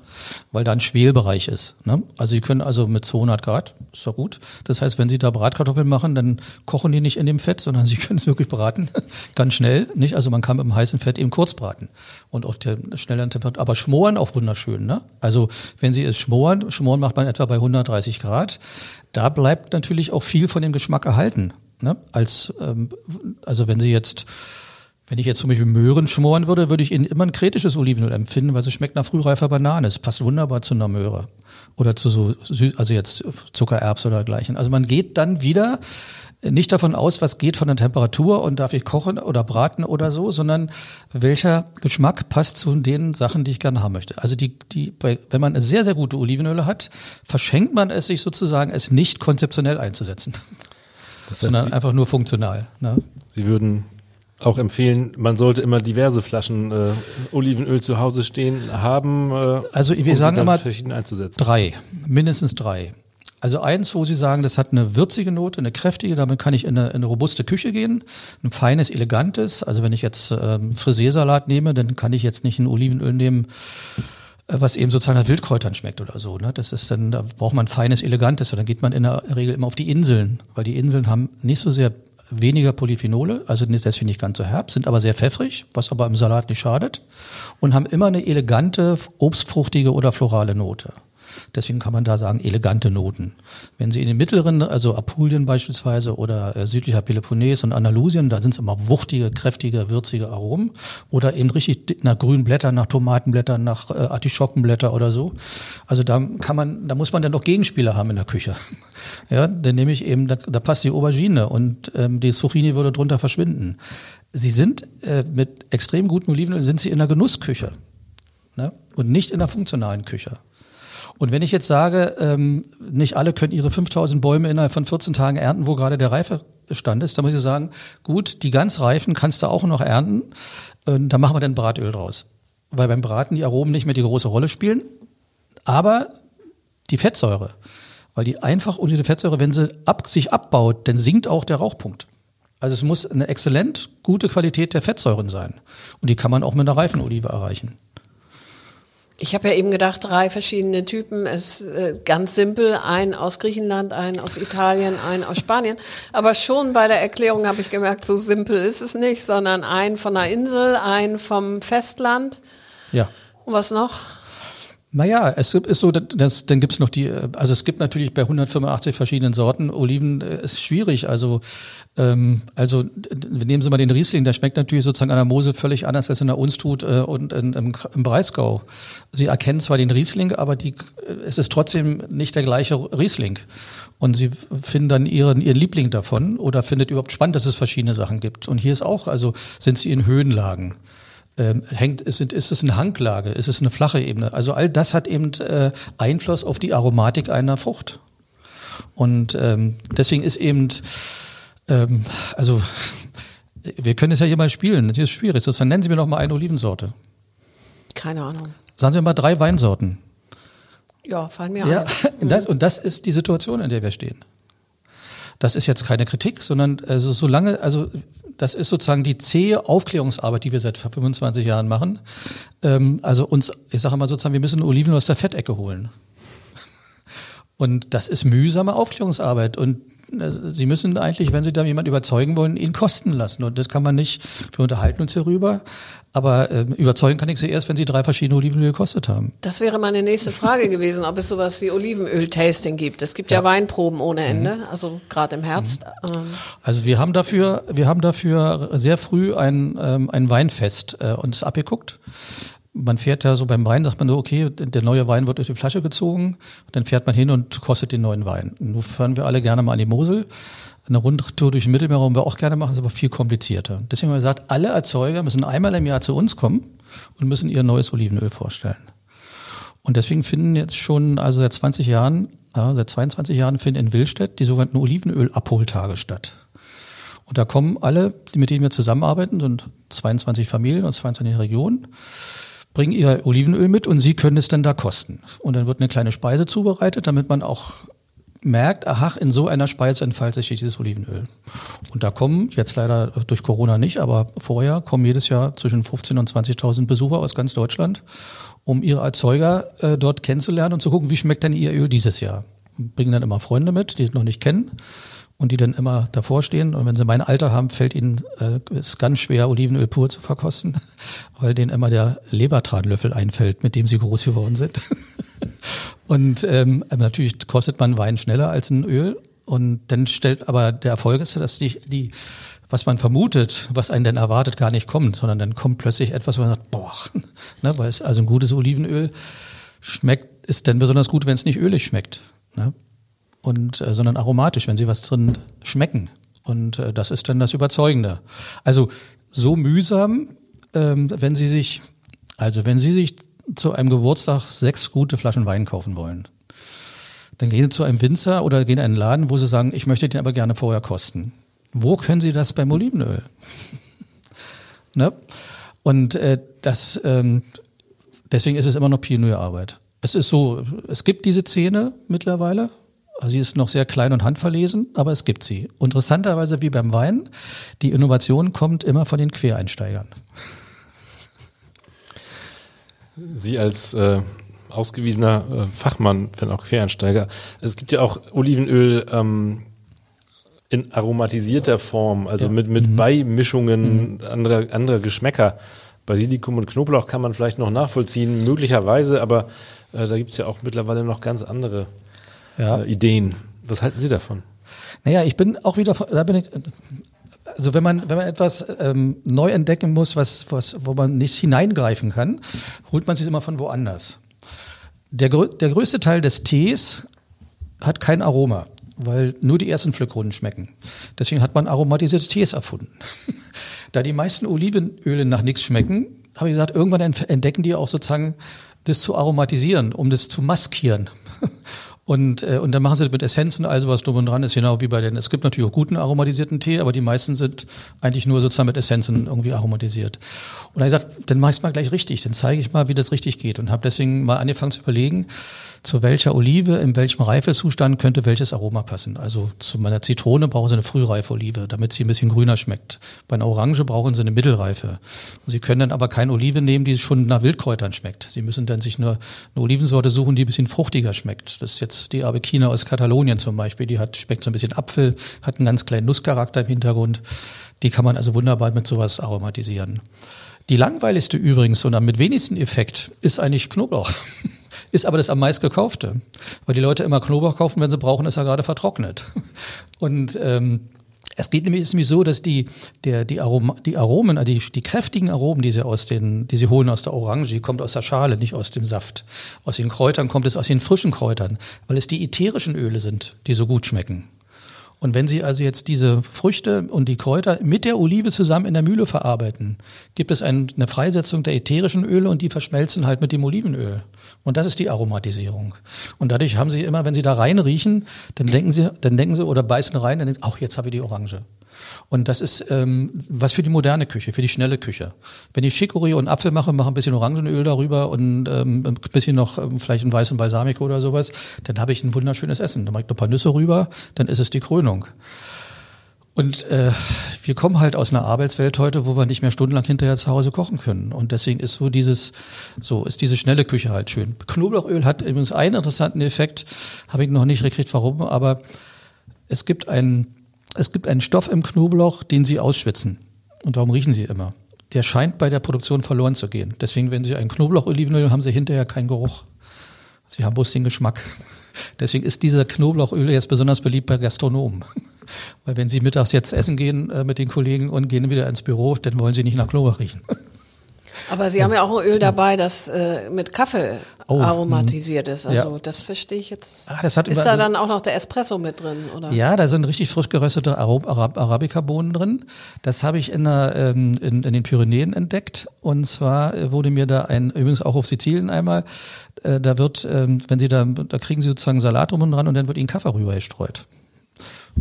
weil da ein Schwelbereich ist. Ne? Also Sie können also mit 200 Grad, ist doch gut. Das heißt, wenn Sie da Bratkartoffeln machen, dann kochen die nicht in dem Fett, sondern Sie können es wirklich braten, ganz schnell. Nicht? Also man kann mit dem heißen Fett eben kurz braten und auch der schnelleren Temperatur. Aber schmoren auch wunderschön. Ne? Also wenn Sie es schmoren, schmoren macht man etwa bei 130 Grad. Da bleibt natürlich auch viel von dem Geschmack erhalten. Ne? Als, ähm, also wenn Sie jetzt, wenn ich jetzt zum Beispiel Möhren schmoren würde, würde ich Ihnen immer ein kritisches Olivenöl empfinden, weil es schmeckt nach frühreifer Banane. Es passt wunderbar zu einer Möhre. Oder zu so, also jetzt Zuckererbs oder dergleichen. Also man geht dann wieder nicht davon aus, was geht von der Temperatur und darf ich kochen oder braten oder so, sondern welcher Geschmack passt zu den Sachen, die ich gerne haben möchte. Also die, die, wenn man sehr, sehr gute Olivenöle hat, verschenkt man es sich sozusagen, es nicht konzeptionell einzusetzen. Das heißt, sondern Sie, einfach nur funktional. Ne? Sie würden auch empfehlen, man sollte immer diverse Flaschen äh, Olivenöl zu Hause stehen haben. Äh, also wir um sagen immer drei, mindestens drei. Also eins, wo Sie sagen, das hat eine würzige Note, eine kräftige, damit kann ich in eine, in eine robuste Küche gehen. Ein feines, elegantes. Also wenn ich jetzt ähm, Friseursalat nehme, dann kann ich jetzt nicht ein Olivenöl nehmen, was eben sozusagen nach Wildkräutern schmeckt oder so. Ne? Das ist dann, da braucht man feines, elegantes. Und dann geht man in der Regel immer auf die Inseln, weil die Inseln haben nicht so sehr weniger Polyphenole, also deswegen nicht ganz so herb, sind aber sehr pfeffrig, was aber im Salat nicht schadet und haben immer eine elegante, obstfruchtige oder florale Note. Deswegen kann man da sagen, elegante Noten. Wenn Sie in den mittleren, also Apulien beispielsweise oder äh, südlicher Peloponnes und Andalusien, da sind es immer wuchtige, kräftige, würzige Aromen oder eben richtig nach grünen Blättern, nach Tomatenblättern, nach äh, Artischockenblätter oder so. Also da kann man, da muss man dann noch Gegenspieler haben in der Küche. ja, dann nehme ich eben, da, da passt die Aubergine und ähm, die Zucchini würde drunter verschwinden. Sie sind äh, mit extrem gutem Olivenöl sind Sie in der Genussküche ne? und nicht in der funktionalen Küche. Und wenn ich jetzt sage, ähm, nicht alle können ihre 5000 Bäume innerhalb von 14 Tagen ernten, wo gerade der Reifestand ist, dann muss ich sagen, gut, die ganz reifen kannst du auch noch ernten, äh, da machen wir dann Bratöl draus. Weil beim Braten die Aromen nicht mehr die große Rolle spielen, aber die Fettsäure, weil die einfach unter die Fettsäure, wenn sie ab, sich abbaut, dann sinkt auch der Rauchpunkt. Also es muss eine exzellent gute Qualität der Fettsäuren sein. Und die kann man auch mit einer Reifenolive erreichen. Ich habe ja eben gedacht, drei verschiedene Typen. Es ist äh, ganz simpel, ein aus Griechenland, ein aus Italien, ein aus Spanien. Aber schon bei der Erklärung habe ich gemerkt, so simpel ist es nicht, sondern ein von der Insel, ein vom Festland. Ja. Und was noch? Naja, es ist so, dass, dann gibt's noch die, also es gibt natürlich bei 185 verschiedenen Sorten Oliven, äh, ist schwierig. Also, ähm, also nehmen Sie mal den Riesling, der schmeckt natürlich sozusagen an der Mosel völlig anders, als in der Unstrut äh, und in, im, im Breisgau. Sie erkennen zwar den Riesling, aber die, es ist trotzdem nicht der gleiche Riesling. Und Sie finden dann Ihren, Ihren Liebling davon oder findet überhaupt spannend, dass es verschiedene Sachen gibt. Und hier ist auch, also sind Sie in Höhenlagen ähm, hängt, ist, ist es eine Hanglage, ist es eine flache Ebene? Also all das hat eben äh, Einfluss auf die Aromatik einer Frucht. Und ähm, deswegen ist eben, ähm, also wir können es ja hier mal spielen, das ist schwierig. Sozusagen nennen Sie mir noch mal eine Olivensorte. Keine Ahnung. Sagen Sie mal drei Weinsorten. Ja, fallen mir Ja, ein. das, und das ist die Situation, in der wir stehen. Das ist jetzt keine Kritik, sondern also solange, also das ist sozusagen die zähe Aufklärungsarbeit, die wir seit 25 Jahren machen. Ähm, also uns, ich sage mal sozusagen, wir müssen Oliven aus der Fettecke holen. Und das ist mühsame Aufklärungsarbeit. Und äh, Sie müssen eigentlich, wenn Sie da jemand überzeugen wollen, ihn kosten lassen. Und das kann man nicht, wir unterhalten uns hierüber. Aber äh, überzeugen kann ich Sie erst, wenn Sie drei verschiedene Olivenöl gekostet haben. Das wäre meine nächste Frage gewesen, ob es sowas wie Olivenöl-Tasting gibt. Es gibt ja, ja Weinproben ohne Ende, also gerade im Herbst. Mhm. Also wir haben dafür, wir haben dafür sehr früh ein, ähm, ein Weinfest äh, uns abgeguckt man fährt ja so beim Wein, sagt man so, okay, der neue Wein wird durch die Flasche gezogen, dann fährt man hin und kostet den neuen Wein. Nun fahren wir alle gerne mal an die Mosel. Eine Rundtour durch den Mittelmeer wollen wir auch gerne machen, ist aber viel komplizierter. Deswegen haben wir gesagt, alle Erzeuger müssen einmal im Jahr zu uns kommen und müssen ihr neues Olivenöl vorstellen. Und deswegen finden jetzt schon, also seit 20 Jahren, ja, seit 22 Jahren finden in Willstedt die sogenannten Olivenöl-Abholtage statt. Und da kommen alle, mit denen wir zusammenarbeiten, sind 22 Familien aus 22 Regionen, bringen ihr Olivenöl mit und sie können es dann da kosten. Und dann wird eine kleine Speise zubereitet, damit man auch merkt, aha, in so einer Speise entfaltet sich dieses Olivenöl. Und da kommen, jetzt leider durch Corona nicht, aber vorher kommen jedes Jahr zwischen 15.000 und 20.000 Besucher aus ganz Deutschland, um ihre Erzeuger äh, dort kennenzulernen und zu gucken, wie schmeckt denn ihr Öl dieses Jahr. Bringen dann immer Freunde mit, die es noch nicht kennen und die dann immer davor stehen. Und wenn sie mein Alter haben, fällt ihnen äh, ist ganz schwer, Olivenöl pur zu verkosten, weil denen immer der Lebertranlöffel einfällt, mit dem sie groß geworden sind. und ähm, natürlich kostet man Wein schneller als ein Öl. Und dann stellt aber der Erfolg ist, dass die, die was man vermutet, was einen denn erwartet, gar nicht kommt, sondern dann kommt plötzlich etwas, wo man sagt, boah, ne, weil es also ein gutes Olivenöl schmeckt, ist dann besonders gut, wenn es nicht ölig schmeckt. Ne? Und äh, sondern aromatisch, wenn sie was drin schmecken. Und äh, das ist dann das Überzeugende. Also so mühsam, ähm, wenn Sie sich, also wenn Sie sich zu einem Geburtstag sechs gute Flaschen Wein kaufen wollen, dann gehen Sie zu einem Winzer oder gehen in einen Laden, wo Sie sagen, ich möchte den aber gerne vorher kosten. Wo können Sie das beim Olivenöl? ne? Und äh, das, ähm, deswegen ist es immer noch Pionierarbeit. Es ist so, es gibt diese Szene mittlerweile, also sie ist noch sehr klein und handverlesen, aber es gibt sie. Interessanterweise wie beim Wein, die Innovation kommt immer von den Quereinsteigern. Sie als äh, ausgewiesener äh, Fachmann, wenn auch Quereinsteiger, es gibt ja auch Olivenöl ähm, in aromatisierter Form, also ja. mit, mit mhm. Beimischungen mhm. anderer, anderer Geschmäcker. Basilikum und Knoblauch kann man vielleicht noch nachvollziehen, möglicherweise, aber Äh, da gibt es ja auch mittlerweile noch ganz andere ja. äh, Ideen. Was halten Sie davon? Naja, ich bin auch wieder, da bin ich, also wenn man, wenn man etwas ähm, neu entdecken muss, was, was, wo man nicht hineingreifen kann, holt man sich immer von woanders. Der, der größte Teil des Tees hat kein Aroma, weil nur die ersten Pflückrunden schmecken. Deswegen hat man aromatisierte Tees erfunden. da die meisten Olivenöle nach nichts schmecken, habe ich gesagt, irgendwann entdecken die auch sozusagen das zu aromatisieren, um das zu maskieren. Und, äh, und dann machen sie das mit Essenzen, also was drum und dran ist, genau wie bei den. Es gibt natürlich auch guten aromatisierten Tee, aber die meisten sind eigentlich nur sozusagen mit Essenzen irgendwie aromatisiert. Und dann habe ich gesagt, dann mache ich es mal gleich richtig, dann zeige ich mal, wie das richtig geht. Und habe deswegen mal angefangen zu überlegen, zu welcher Olive, in welchem Reifezustand könnte welches Aroma passen. Also zu meiner Zitrone brauchen Sie eine frühreife Olive, damit sie ein bisschen grüner schmeckt. Bei einer Orange brauchen Sie eine Mittelreife. Sie können dann aber keine Olive nehmen, die schon nach Wildkräutern schmeckt. Sie müssen dann sich eine, eine Olivensorte suchen, die ein bisschen fruchtiger schmeckt. Das ist jetzt die Arbequina aus Katalonien zum Beispiel. Die hat, schmeckt so ein bisschen Apfel, hat einen ganz kleinen Nusscharakter im Hintergrund. Die kann man also wunderbar mit sowas aromatisieren. Die langweiligste übrigens und am mit wenigsten Effekt ist eigentlich Knoblauch. ist aber das am meist gekaufte. Weil die Leute immer Knoblauch kaufen, wenn sie brauchen, ist er gerade vertrocknet. Und ähm, es geht nämlich, ist nämlich so, dass die, der, die, Arom, die Aromen, die, die kräftigen Aromen, die sie aus den, die sie holen aus der Orange, die kommt aus der Schale, nicht aus dem Saft. Aus den Kräutern kommt es aus den frischen Kräutern, weil es die ätherischen Öle sind, die so gut schmecken. Und wenn Sie also jetzt diese Früchte und die Kräuter mit der Olive zusammen in der Mühle verarbeiten, gibt es eine Freisetzung der ätherischen Öle und die verschmelzen halt mit dem Olivenöl. Und das ist die Aromatisierung. Und dadurch haben Sie immer, wenn Sie da reinriechen, dann denken Sie, dann denken Sie oder beißen rein, dann denken, ach, jetzt habe ich die Orange. Und das ist ähm, was für die moderne Küche, für die schnelle Küche. Wenn ich Chicorée und Apfel mache, mache ein bisschen Orangenöl darüber und ähm, ein bisschen noch ähm, vielleicht einen weißen Balsamico oder sowas, dann habe ich ein wunderschönes Essen. Dann mache ich noch ein paar Nüsse rüber, dann ist es die Krönung. Und äh, wir kommen halt aus einer Arbeitswelt heute, wo wir nicht mehr stundenlang hinterher zu Hause kochen können. Und deswegen ist so dieses, so ist diese schnelle Küche halt schön. Knoblauchöl hat übrigens einen interessanten Effekt, habe ich noch nicht gekriegt, warum, aber es gibt einen es gibt einen Stoff im Knoblauch, den Sie ausschwitzen. Und warum riechen Sie immer? Der scheint bei der Produktion verloren zu gehen. Deswegen, wenn Sie einen Knoblauch-Olivenöl haben Sie hinterher keinen Geruch. Sie haben bloß den Geschmack. Deswegen ist dieser Knoblauchöl jetzt besonders beliebt bei Gastronomen. Weil wenn Sie mittags jetzt essen gehen äh, mit den Kollegen und gehen wieder ins Büro, dann wollen Sie nicht nach Knoblauch riechen. Aber Sie haben ja auch ein Öl dabei, das äh, mit Kaffee oh, aromatisiert ist. Also ja. das verstehe ich jetzt. Ah, das hat ist da dann auch noch der Espresso mit drin, oder? Ja, da sind richtig frisch geröstete Arab Arabica-Bohnen drin. Das habe ich in, der, ähm, in, in, den Pyrenäen entdeckt. Und zwar äh, wurde mir da ein, übrigens auch auf Sizilien einmal, äh, da wird, ähm, wenn Sie da, da kriegen Sie sozusagen Salat drum und dran und dann wird Ihnen Kaffee rübergestreut.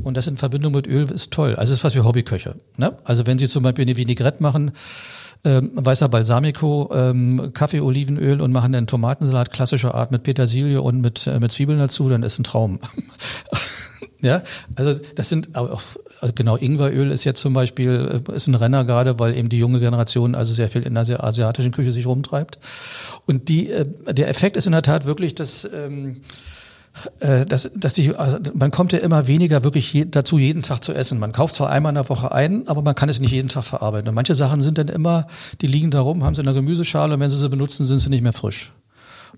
Und das in Verbindung mit Öl ist toll. Also das ist was für Hobbyköche. Ne? Also wenn Sie zum Beispiel eine Vinaigrette machen, ähm, weißer Balsamico, ähm, Kaffee, Olivenöl und machen einen Tomatensalat klassischer Art mit Petersilie und mit, äh, mit Zwiebeln dazu, dann ist ein Traum. ja, also das sind auch, also genau, Ingweröl ist jetzt zum Beispiel, äh, ist ein Renner gerade, weil eben die junge Generation also sehr viel in der asiatischen Küche sich rumtreibt. Und die, äh, der Effekt ist in der Tat wirklich, dass ähm, äh, dass, dass die, also man kommt ja immer weniger wirklich je, dazu, jeden Tag zu essen. Man kauft zwar einmal in der Woche ein, aber man kann es nicht jeden Tag verarbeiten. Und manche Sachen sind dann immer, die liegen da rum, haben sie in der Gemüseschale und wenn sie sie benutzen, sind sie nicht mehr frisch.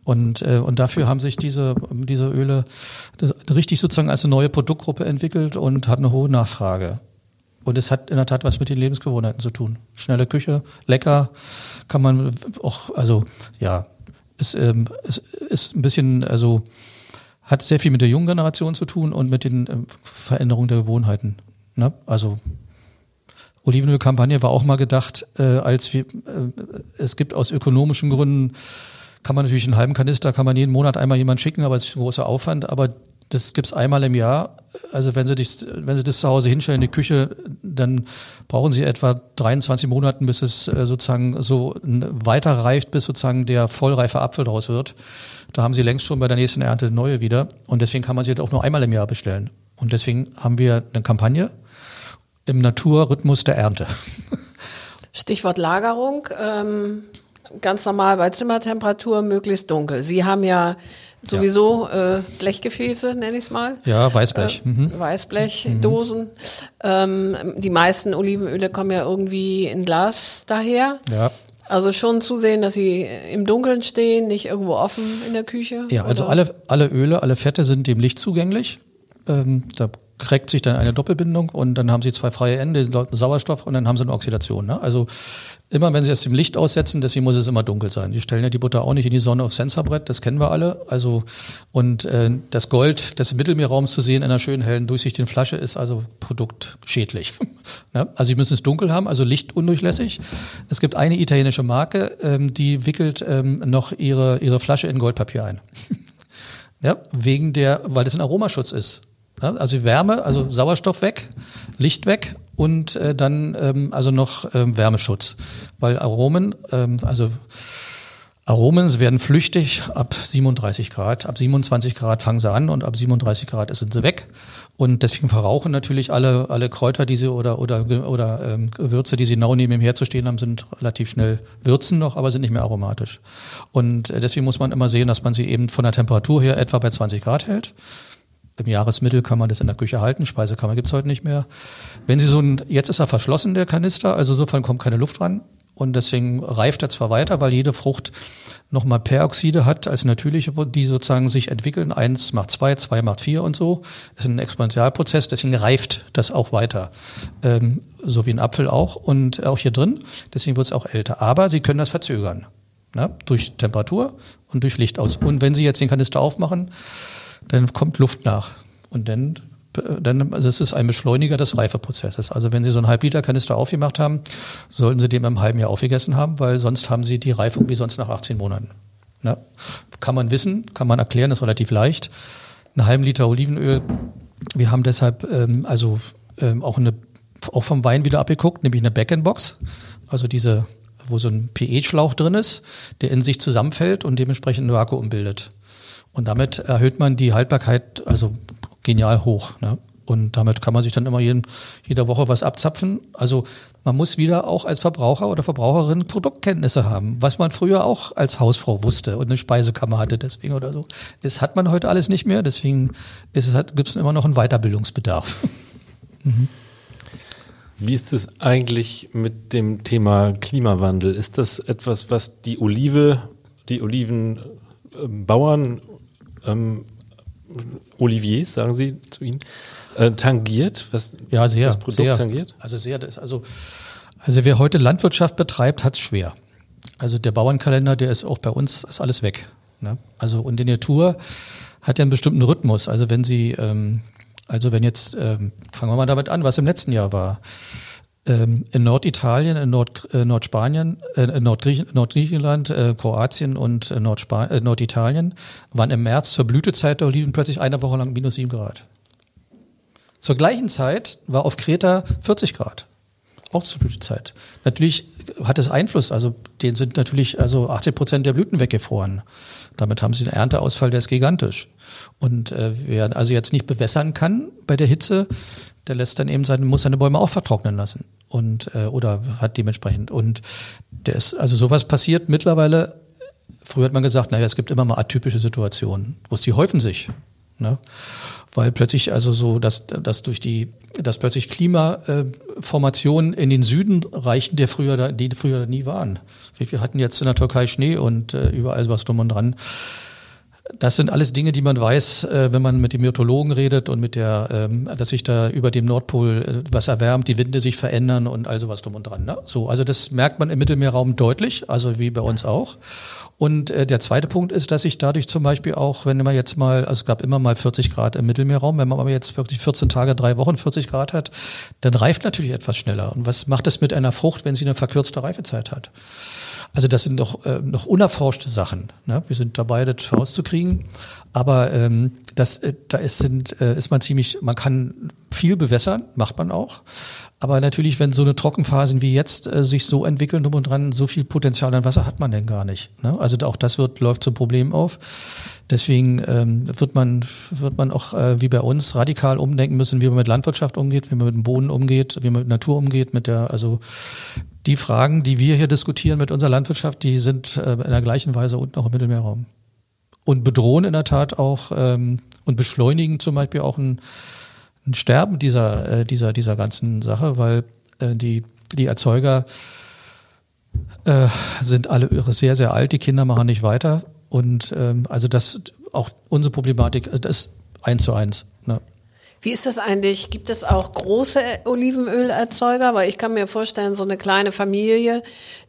Und, äh, und dafür haben sich diese, diese Öle richtig sozusagen als eine neue Produktgruppe entwickelt und hat eine hohe Nachfrage. Und es hat in der Tat was mit den Lebensgewohnheiten zu tun. Schnelle Küche, lecker, kann man auch, also ja, es, ähm, es ist ein bisschen, also hat sehr viel mit der jungen Generation zu tun und mit den äh, Veränderungen der Gewohnheiten. Ne? Also Olivenölkampagne war auch mal gedacht, äh, als wir, äh, es gibt aus ökonomischen Gründen, kann man natürlich einen halben Kanister, kann man jeden Monat einmal jemand schicken, aber es ist ein großer Aufwand, aber das gibt's einmal im Jahr. Also wenn Sie, dich, wenn Sie das zu Hause hinstellen in die Küche, dann brauchen Sie etwa 23 Monaten, bis es äh, sozusagen so weiter reift, bis sozusagen der vollreife Apfel draus wird. Da haben Sie längst schon bei der nächsten Ernte neue wieder. Und deswegen kann man sie auch nur einmal im Jahr bestellen. Und deswegen haben wir eine Kampagne im Naturrhythmus der Ernte. Stichwort Lagerung. Ähm, ganz normal bei Zimmertemperatur, möglichst dunkel. Sie haben ja sowieso ja. äh, Blechgefäße, nenne ich es mal. Ja, Weißblech. Äh, mhm. Weißblechdosen. Mhm. Ähm, die meisten Olivenöle kommen ja irgendwie in Glas daher. Ja. Also schon zusehen, dass sie im Dunkeln stehen, nicht irgendwo offen in der Küche? Ja, also alle, alle Öle, alle Fette sind dem Licht zugänglich. Ähm, da kriegt sich dann eine Doppelbindung und dann haben sie zwei freie Ende, Sauerstoff und dann haben sie eine Oxidation. Ne? Also immer, wenn sie es dem Licht aussetzen, deswegen muss es immer dunkel sein. Die stellen ja die Butter auch nicht in die Sonne auf Sensorbrett, das kennen wir alle. Also und äh, das Gold des Mittelmeerraums zu sehen in einer schönen hellen durchsichtigen Flasche ist also produktschädlich. ne? Also sie müssen es dunkel haben, also lichtundurchlässig. Es gibt eine italienische Marke, ähm, die wickelt ähm, noch ihre ihre Flasche in Goldpapier ein. ja, wegen der, weil das ein Aromaschutz ist. Also Wärme, also Sauerstoff weg, Licht weg und äh, dann ähm, also noch ähm, Wärmeschutz. Weil Aromen, ähm, also Aromen werden flüchtig ab 37 Grad. Ab 27 Grad fangen sie an und ab 37 Grad sind sie weg. Und deswegen verrauchen natürlich alle, alle Kräuter, die sie oder, oder, oder ähm, Gewürze, die sie genau neben ihm herzustehen haben, sind relativ schnell würzen noch, aber sind nicht mehr aromatisch. Und äh, deswegen muss man immer sehen, dass man sie eben von der Temperatur her etwa bei 20 Grad hält. Im Jahresmittel kann man das in der Küche halten, Speisekammer gibt's heute nicht mehr. Wenn Sie so ein, jetzt ist er verschlossen, der Kanister, also insofern kommt keine Luft ran. Und deswegen reift er zwar weiter, weil jede Frucht nochmal Peroxide hat als natürliche, die sozusagen sich entwickeln. Eins macht zwei, zwei macht vier und so. Das ist ein Exponentialprozess, deswegen reift das auch weiter. Ähm, so wie ein Apfel auch und auch hier drin. Deswegen wird es auch älter. Aber Sie können das verzögern. Ne? Durch Temperatur und durch Licht aus. Und wenn Sie jetzt den Kanister aufmachen, dann kommt Luft nach. Und dann, dann also es ist ein Beschleuniger des Reifeprozesses. Also wenn Sie so einen Halb-Liter Kanister aufgemacht haben, sollten Sie den im halben Jahr aufgegessen haben, weil sonst haben Sie die Reifung wie sonst nach 18 Monaten. Na, kann man wissen, kann man erklären, ist relativ leicht. Einen halben Liter Olivenöl. Wir haben deshalb ähm, also ähm, auch eine auch vom Wein wieder abgeguckt, nämlich eine Back-in-Box. Also diese, wo so ein PE-Schlauch drin ist, der in sich zusammenfällt und dementsprechend ein Vakuum bildet. Und damit erhöht man die Haltbarkeit also genial hoch. Ne? Und damit kann man sich dann immer jeden, jede Woche was abzapfen. Also man muss wieder auch als Verbraucher oder Verbraucherin Produktkenntnisse haben, was man früher auch als Hausfrau wusste und eine Speisekammer hatte deswegen oder so. Das hat man heute alles nicht mehr, deswegen gibt es immer noch einen Weiterbildungsbedarf. mhm. Wie ist es eigentlich mit dem Thema Klimawandel? Ist das etwas, was die Olive, die Olivenbauern ähm, Oliviers, sagen Sie zu Ihnen, äh, tangiert, was ja, sehr, das Produkt sehr. tangiert? Also sehr, das, also, also wer heute Landwirtschaft betreibt, hat es schwer. Also der Bauernkalender, der ist auch bei uns, ist alles weg. Ne? Also und die Natur hat ja einen bestimmten Rhythmus. Also wenn Sie, ähm, also wenn jetzt, ähm, fangen wir mal damit an, was im letzten Jahr war. Ähm, in Norditalien, in Nord, äh, Nordspanien, äh, Nordgriechen, Nordgriechenland, äh, Kroatien und äh, Nordspa äh, Norditalien waren im März zur Blütezeit der Oliven plötzlich eine Woche lang minus sieben Grad. Zur gleichen Zeit war auf Kreta 40 Grad. Auch zur Blütezeit. Natürlich hat es Einfluss, also denen sind natürlich also 80 Prozent der Blüten weggefroren. Damit haben sie einen Ernteausfall, der ist gigantisch. Und äh, wer also jetzt nicht bewässern kann bei der Hitze, der lässt dann eben seine, muss seine Bäume auch vertrocknen lassen und äh, oder hat dementsprechend und der ist also sowas passiert mittlerweile. Früher hat man gesagt, naja, es gibt immer mal atypische Situationen, bloß die häufen sich, ne? weil plötzlich also so, dass dass durch die dass plötzlich Klimaformationen in den Süden reichen, der früher die früher nie waren. Wir hatten jetzt in der Türkei Schnee und äh, überall was drum und dran. Das sind alles Dinge, die man weiß, äh, wenn man mit den Meteorologen redet und mit der, ähm, dass sich da über dem Nordpol äh, was erwärmt, die Winde sich verändern und all sowas drum und dran. Ne? So, also das merkt man im Mittelmeerraum deutlich, also wie bei uns auch. Und äh, der zweite Punkt ist, dass sich dadurch zum Beispiel auch, wenn man jetzt mal, also es gab immer mal 40 Grad im Mittelmeerraum, wenn man aber jetzt wirklich 14 Tage, drei Wochen 40 Grad hat, dann reift natürlich etwas schneller. Und was macht das mit einer Frucht, wenn sie eine verkürzte Reifezeit hat? Also das sind noch, äh, noch unerforschte Sachen. Ne? Wir sind dabei, das rauszukriegen. Aber ähm, das, äh, da ist, sind, äh, ist man ziemlich, man kann viel bewässern, macht man auch. Aber natürlich, wenn so eine Trockenphasen wie jetzt äh, sich so entwickeln drum und dran, so viel Potenzial an Wasser hat man denn gar nicht. Ne? Also auch das wird, läuft zum Problem auf. Deswegen ähm, wird man wird man auch äh, wie bei uns radikal umdenken müssen, wie man mit Landwirtschaft umgeht, wie man mit dem Boden umgeht, wie man mit Natur umgeht, mit der also die Fragen, die wir hier diskutieren mit unserer Landwirtschaft, die sind äh, in der gleichen Weise unten auch im Mittelmeerraum. Und bedrohen in der Tat auch ähm, und beschleunigen zum Beispiel auch ein, ein Sterben dieser, äh, dieser, dieser ganzen Sache, weil äh, die, die Erzeuger Äh, sind alle sehr, sehr alt, die Kinder machen nicht weiter. Und ähm, also das auch unsere Problematik, äh, das ist eins zu eins. Ne? Wie ist das eigentlich? Gibt es auch große Olivenölerzeuger? Weil ich kann mir vorstellen, so eine kleine Familie,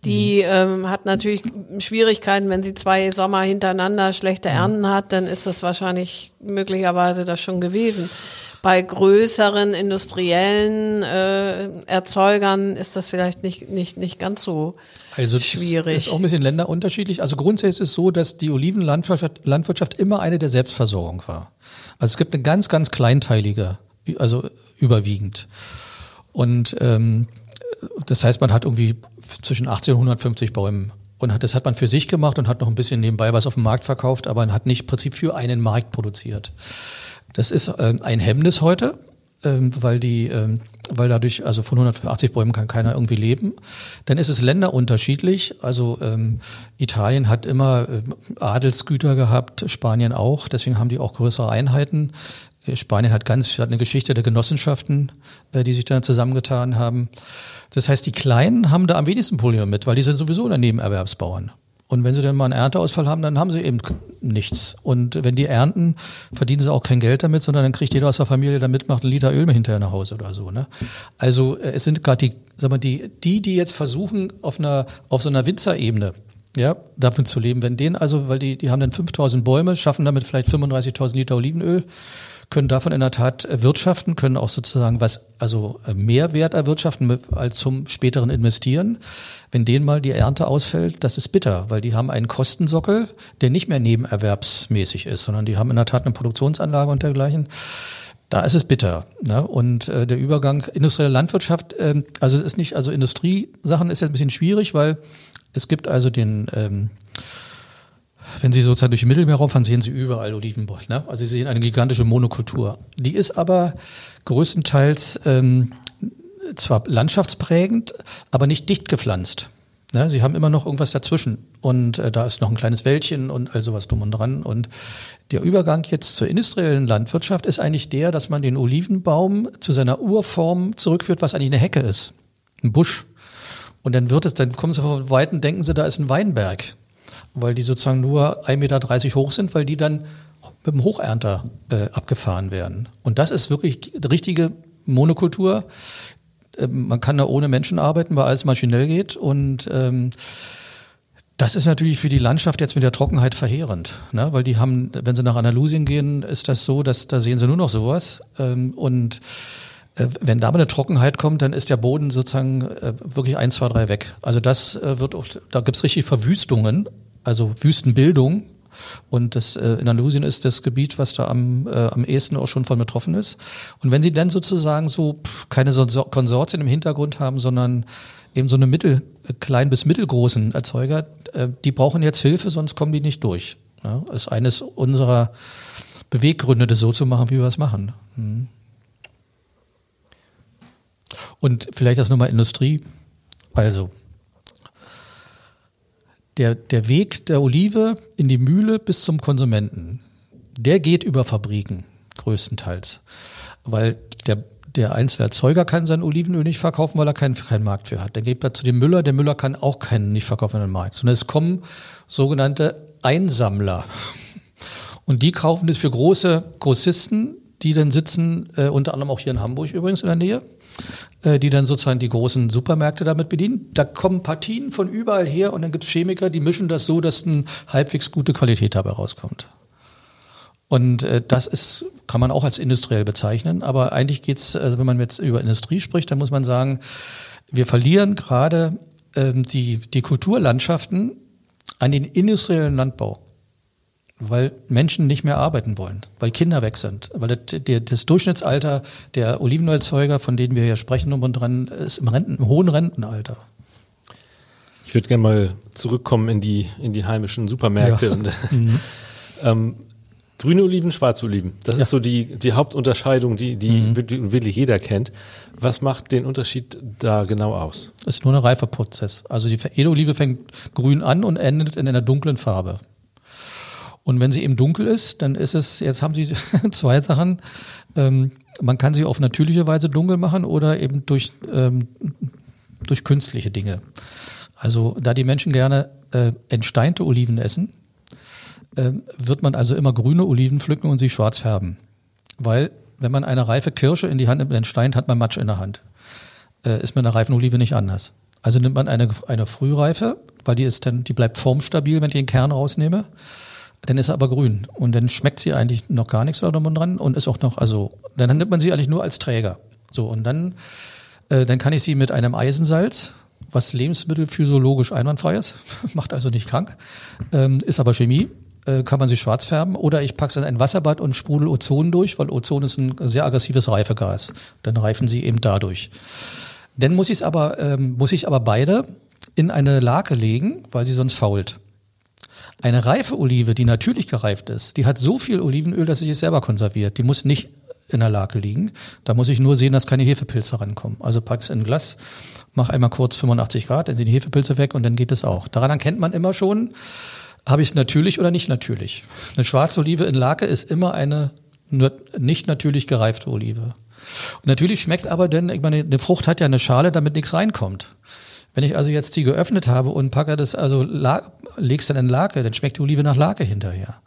die mhm. ähm, hat natürlich Schwierigkeiten, wenn sie zwei Sommer hintereinander schlechte mhm. Ernten hat, dann ist das wahrscheinlich möglicherweise das schon gewesen. Bei größeren industriellen äh, Erzeugern ist das vielleicht nicht, nicht, nicht ganz so also schwierig. Ist, ist auch ein bisschen länderunterschiedlich. Also grundsätzlich ist es so, dass die Olivenlandwirtschaft Landwirtschaft immer eine der Selbstversorgung war. Also es gibt eine ganz, ganz kleinteilige, also überwiegend. Und ähm, das heißt, man hat irgendwie zwischen 80 und 150 Bäumen. Und hat, das hat man für sich gemacht und hat noch ein bisschen nebenbei was auf dem Markt verkauft, aber man hat nicht im Prinzip für einen Markt produziert. Das ist äh, ein Hemmnis heute, ähm, weil die, ähm, weil dadurch, also von 180 Bäumen kann keiner irgendwie leben. Dann ist es länderunterschiedlich. Also ähm, Italien hat immer äh, Adelsgüter gehabt, Spanien auch. Deswegen haben die auch größere Einheiten. Äh, Spanien hat ganz, hat eine Geschichte der Genossenschaften, äh, die sich da zusammengetan haben. Das heißt, die Kleinen haben da am wenigsten Probleme mit, weil die sind sowieso Nebenerwerbsbauern. Und wenn sie dann mal einen Ernteausfall haben, dann haben sie eben nichts. Und wenn die ernten, verdienen sie auch kein Geld damit, sondern dann kriegt jeder aus der Familie, der mitmacht, einen Liter Öl hinterher nach Hause oder so. Ne? Also äh, es sind gerade die, sag mal, die, die, die jetzt versuchen, auf einer, auf so einer Winzerebene, ja, damit zu leben. Wenn denen also, weil die, die haben dann 5000 Bäume, schaffen damit vielleicht 35.000 Liter Olivenöl, können davon in der Tat wirtschaften, können auch sozusagen was, also äh, Mehrwert erwirtschaften als zum späteren Investieren. Wenn denen mal die Ernte ausfällt, das ist bitter, weil die haben einen Kostensockel, der nicht mehr nebenerwerbsmäßig ist, sondern die haben in der Tat eine Produktionsanlage und dergleichen. Da ist es bitter. Ne? Und äh, der Übergang industrielle Landwirtschaft, äh, also ist nicht, also Industriesachen ist ja ein bisschen schwierig, weil es gibt also den ähm, wenn Sie sozusagen durch den Mittelmeer rauffahren, sehen Sie überall Olivenbäume. Ne? Also Sie sehen eine gigantische Monokultur. Die ist aber größtenteils ähm, zwar landschaftsprägend, aber nicht dicht gepflanzt. Ne? Sie haben immer noch irgendwas dazwischen. Und äh, da ist noch ein kleines Wäldchen und all sowas dumm und dran. Und der Übergang jetzt zur industriellen Landwirtschaft ist eigentlich der, dass man den Olivenbaum zu seiner Urform zurückführt, was eigentlich eine Hecke ist. Ein Busch. Und dann wird es, dann kommen Sie von Weitem, denken Sie, da ist ein Weinberg weil die sozusagen nur 1,30 Meter hoch sind, weil die dann mit dem Hochernter äh, abgefahren werden. Und das ist wirklich richtige Monokultur. Ähm, man kann da ohne Menschen arbeiten, weil alles maschinell geht. Und ähm, das ist natürlich für die Landschaft jetzt mit der Trockenheit verheerend, ne? weil die haben, wenn sie nach Andalusien gehen, ist das so, dass da sehen sie nur noch sowas. Ähm, und äh, wenn da mal eine Trockenheit kommt, dann ist der Boden sozusagen äh, wirklich eins, zwei, drei weg. Also das äh, wird auch, da gibt's richtig Verwüstungen also Wüstenbildung. Und das äh, in Andalusien ist das Gebiet, was da am, äh, am ehesten auch schon von betroffen ist. Und wenn sie dann sozusagen so pff, keine so Konsortien im Hintergrund haben, sondern eben so eine mittel, äh, klein bis mittelgroßen Erzeuger, äh, die brauchen jetzt Hilfe, sonst kommen die nicht durch. Ja, ist eines unserer Beweggründe, das so zu machen, wie wir es machen. Hm. Und vielleicht das nochmal Industrie. Also, der, der Weg der Olive in die Mühle bis zum Konsumenten, der geht über Fabriken größtenteils. Weil der, der einzelne Erzeuger kann sein Olivenöl nicht verkaufen, weil er keinen, keinen Markt für hat. Dann geht er zu dem Müller, der Müller kann auch keinen nicht verkaufen an den Markt. Sondern es kommen sogenannte Einsammler. Und die kaufen das für große Grossisten, die dann sitzen, äh, unter anderem auch hier in Hamburg übrigens in der Nähe, äh, die dann sozusagen die großen Supermärkte damit bedienen. Da kommen Partien von überall her und dann gibt es Chemiker, die mischen das so, dass eine halbwegs gute Qualität dabei rauskommt. Und äh, das ist, kann man auch als industriell bezeichnen, aber eigentlich geht's, also wenn man jetzt über Industrie spricht, dann muss man sagen, wir verlieren gerade ähm, die, die Kulturlandschaften an den industriellen Landbau weil Menschen nicht mehr arbeiten wollen, weil Kinder weg sind, weil das, Durchschnittsalter der Olivenölzeuger, von denen wir hier sprechen, um und dran, ist im, Renten, im hohen Rentenalter. Ich würde gerne mal zurückkommen in die, in die heimischen Supermärkte. Ja. Und, mhm. ähm, grüne Oliven, schwarze Oliven. Das ja. ist so die, die Hauptunterscheidung, die, die mhm. wirklich jeder kennt. Was macht den Unterschied da genau aus? Das ist nur ein Reifeprozess. Also die Edelolive fängt grün an und endet in einer dunklen Farbe. Und wenn sie eben dunkel ist, dann ist es, jetzt haben Sie zwei Sachen. Ähm, man kann sie auf natürliche Weise dunkel machen oder eben durch, ähm, durch künstliche Dinge. Also da die Menschen gerne äh, entsteinte Oliven essen, äh, wird man also immer grüne Oliven pflücken und sie schwarz färben. Weil wenn man eine reife Kirsche in die Hand nimmt, entsteint, hat man Matsch in der Hand. Äh, ist mit einer reifen Olive nicht anders. Also nimmt man eine, eine Frühreife, weil die ist dann, die bleibt formstabil, wenn ich den Kern rausnehme. Dann ist sie aber grün. Und dann schmeckt sie eigentlich noch gar nichts dran und ist auch noch, also, dann nimmt man sie eigentlich nur als Träger. So, und dann, äh, dann kann ich sie mit einem Eisensalz, was lebensmittelphysiologisch einwandfrei ist, macht also nicht krank, ähm, ist aber Chemie, äh, kann man sie schwarz färben. Oder ich packe es in ein Wasserbad und sprudel Ozon durch, weil Ozon ist ein sehr aggressives Reifegas. Dann reifen sie eben dadurch. Dann muss ich es aber, ähm, muss ich aber beide in eine Lake legen, weil sie sonst fault. Eine reife Olive, die natürlich gereift ist, die hat so viel Olivenöl, dass sie sich selber konserviert. Die muss nicht in der Lake liegen. Da muss ich nur sehen, dass keine Hefepilze rankommen. Also pack's in ein Glas, mach einmal kurz 85 Grad, dann sind die Hefepilze weg und dann geht es auch. Daran erkennt man immer schon, habe ich es natürlich oder nicht natürlich. Eine schwarze Olive in Lake ist immer eine nicht natürlich gereifte Olive. Und natürlich schmeckt aber denn, ich meine, eine Frucht hat ja eine Schale, damit nichts reinkommt. Wenn ich also jetzt die geöffnet habe und packe das, also legst dann in Lake, dann schmeckt die Olive nach Lake hinterher.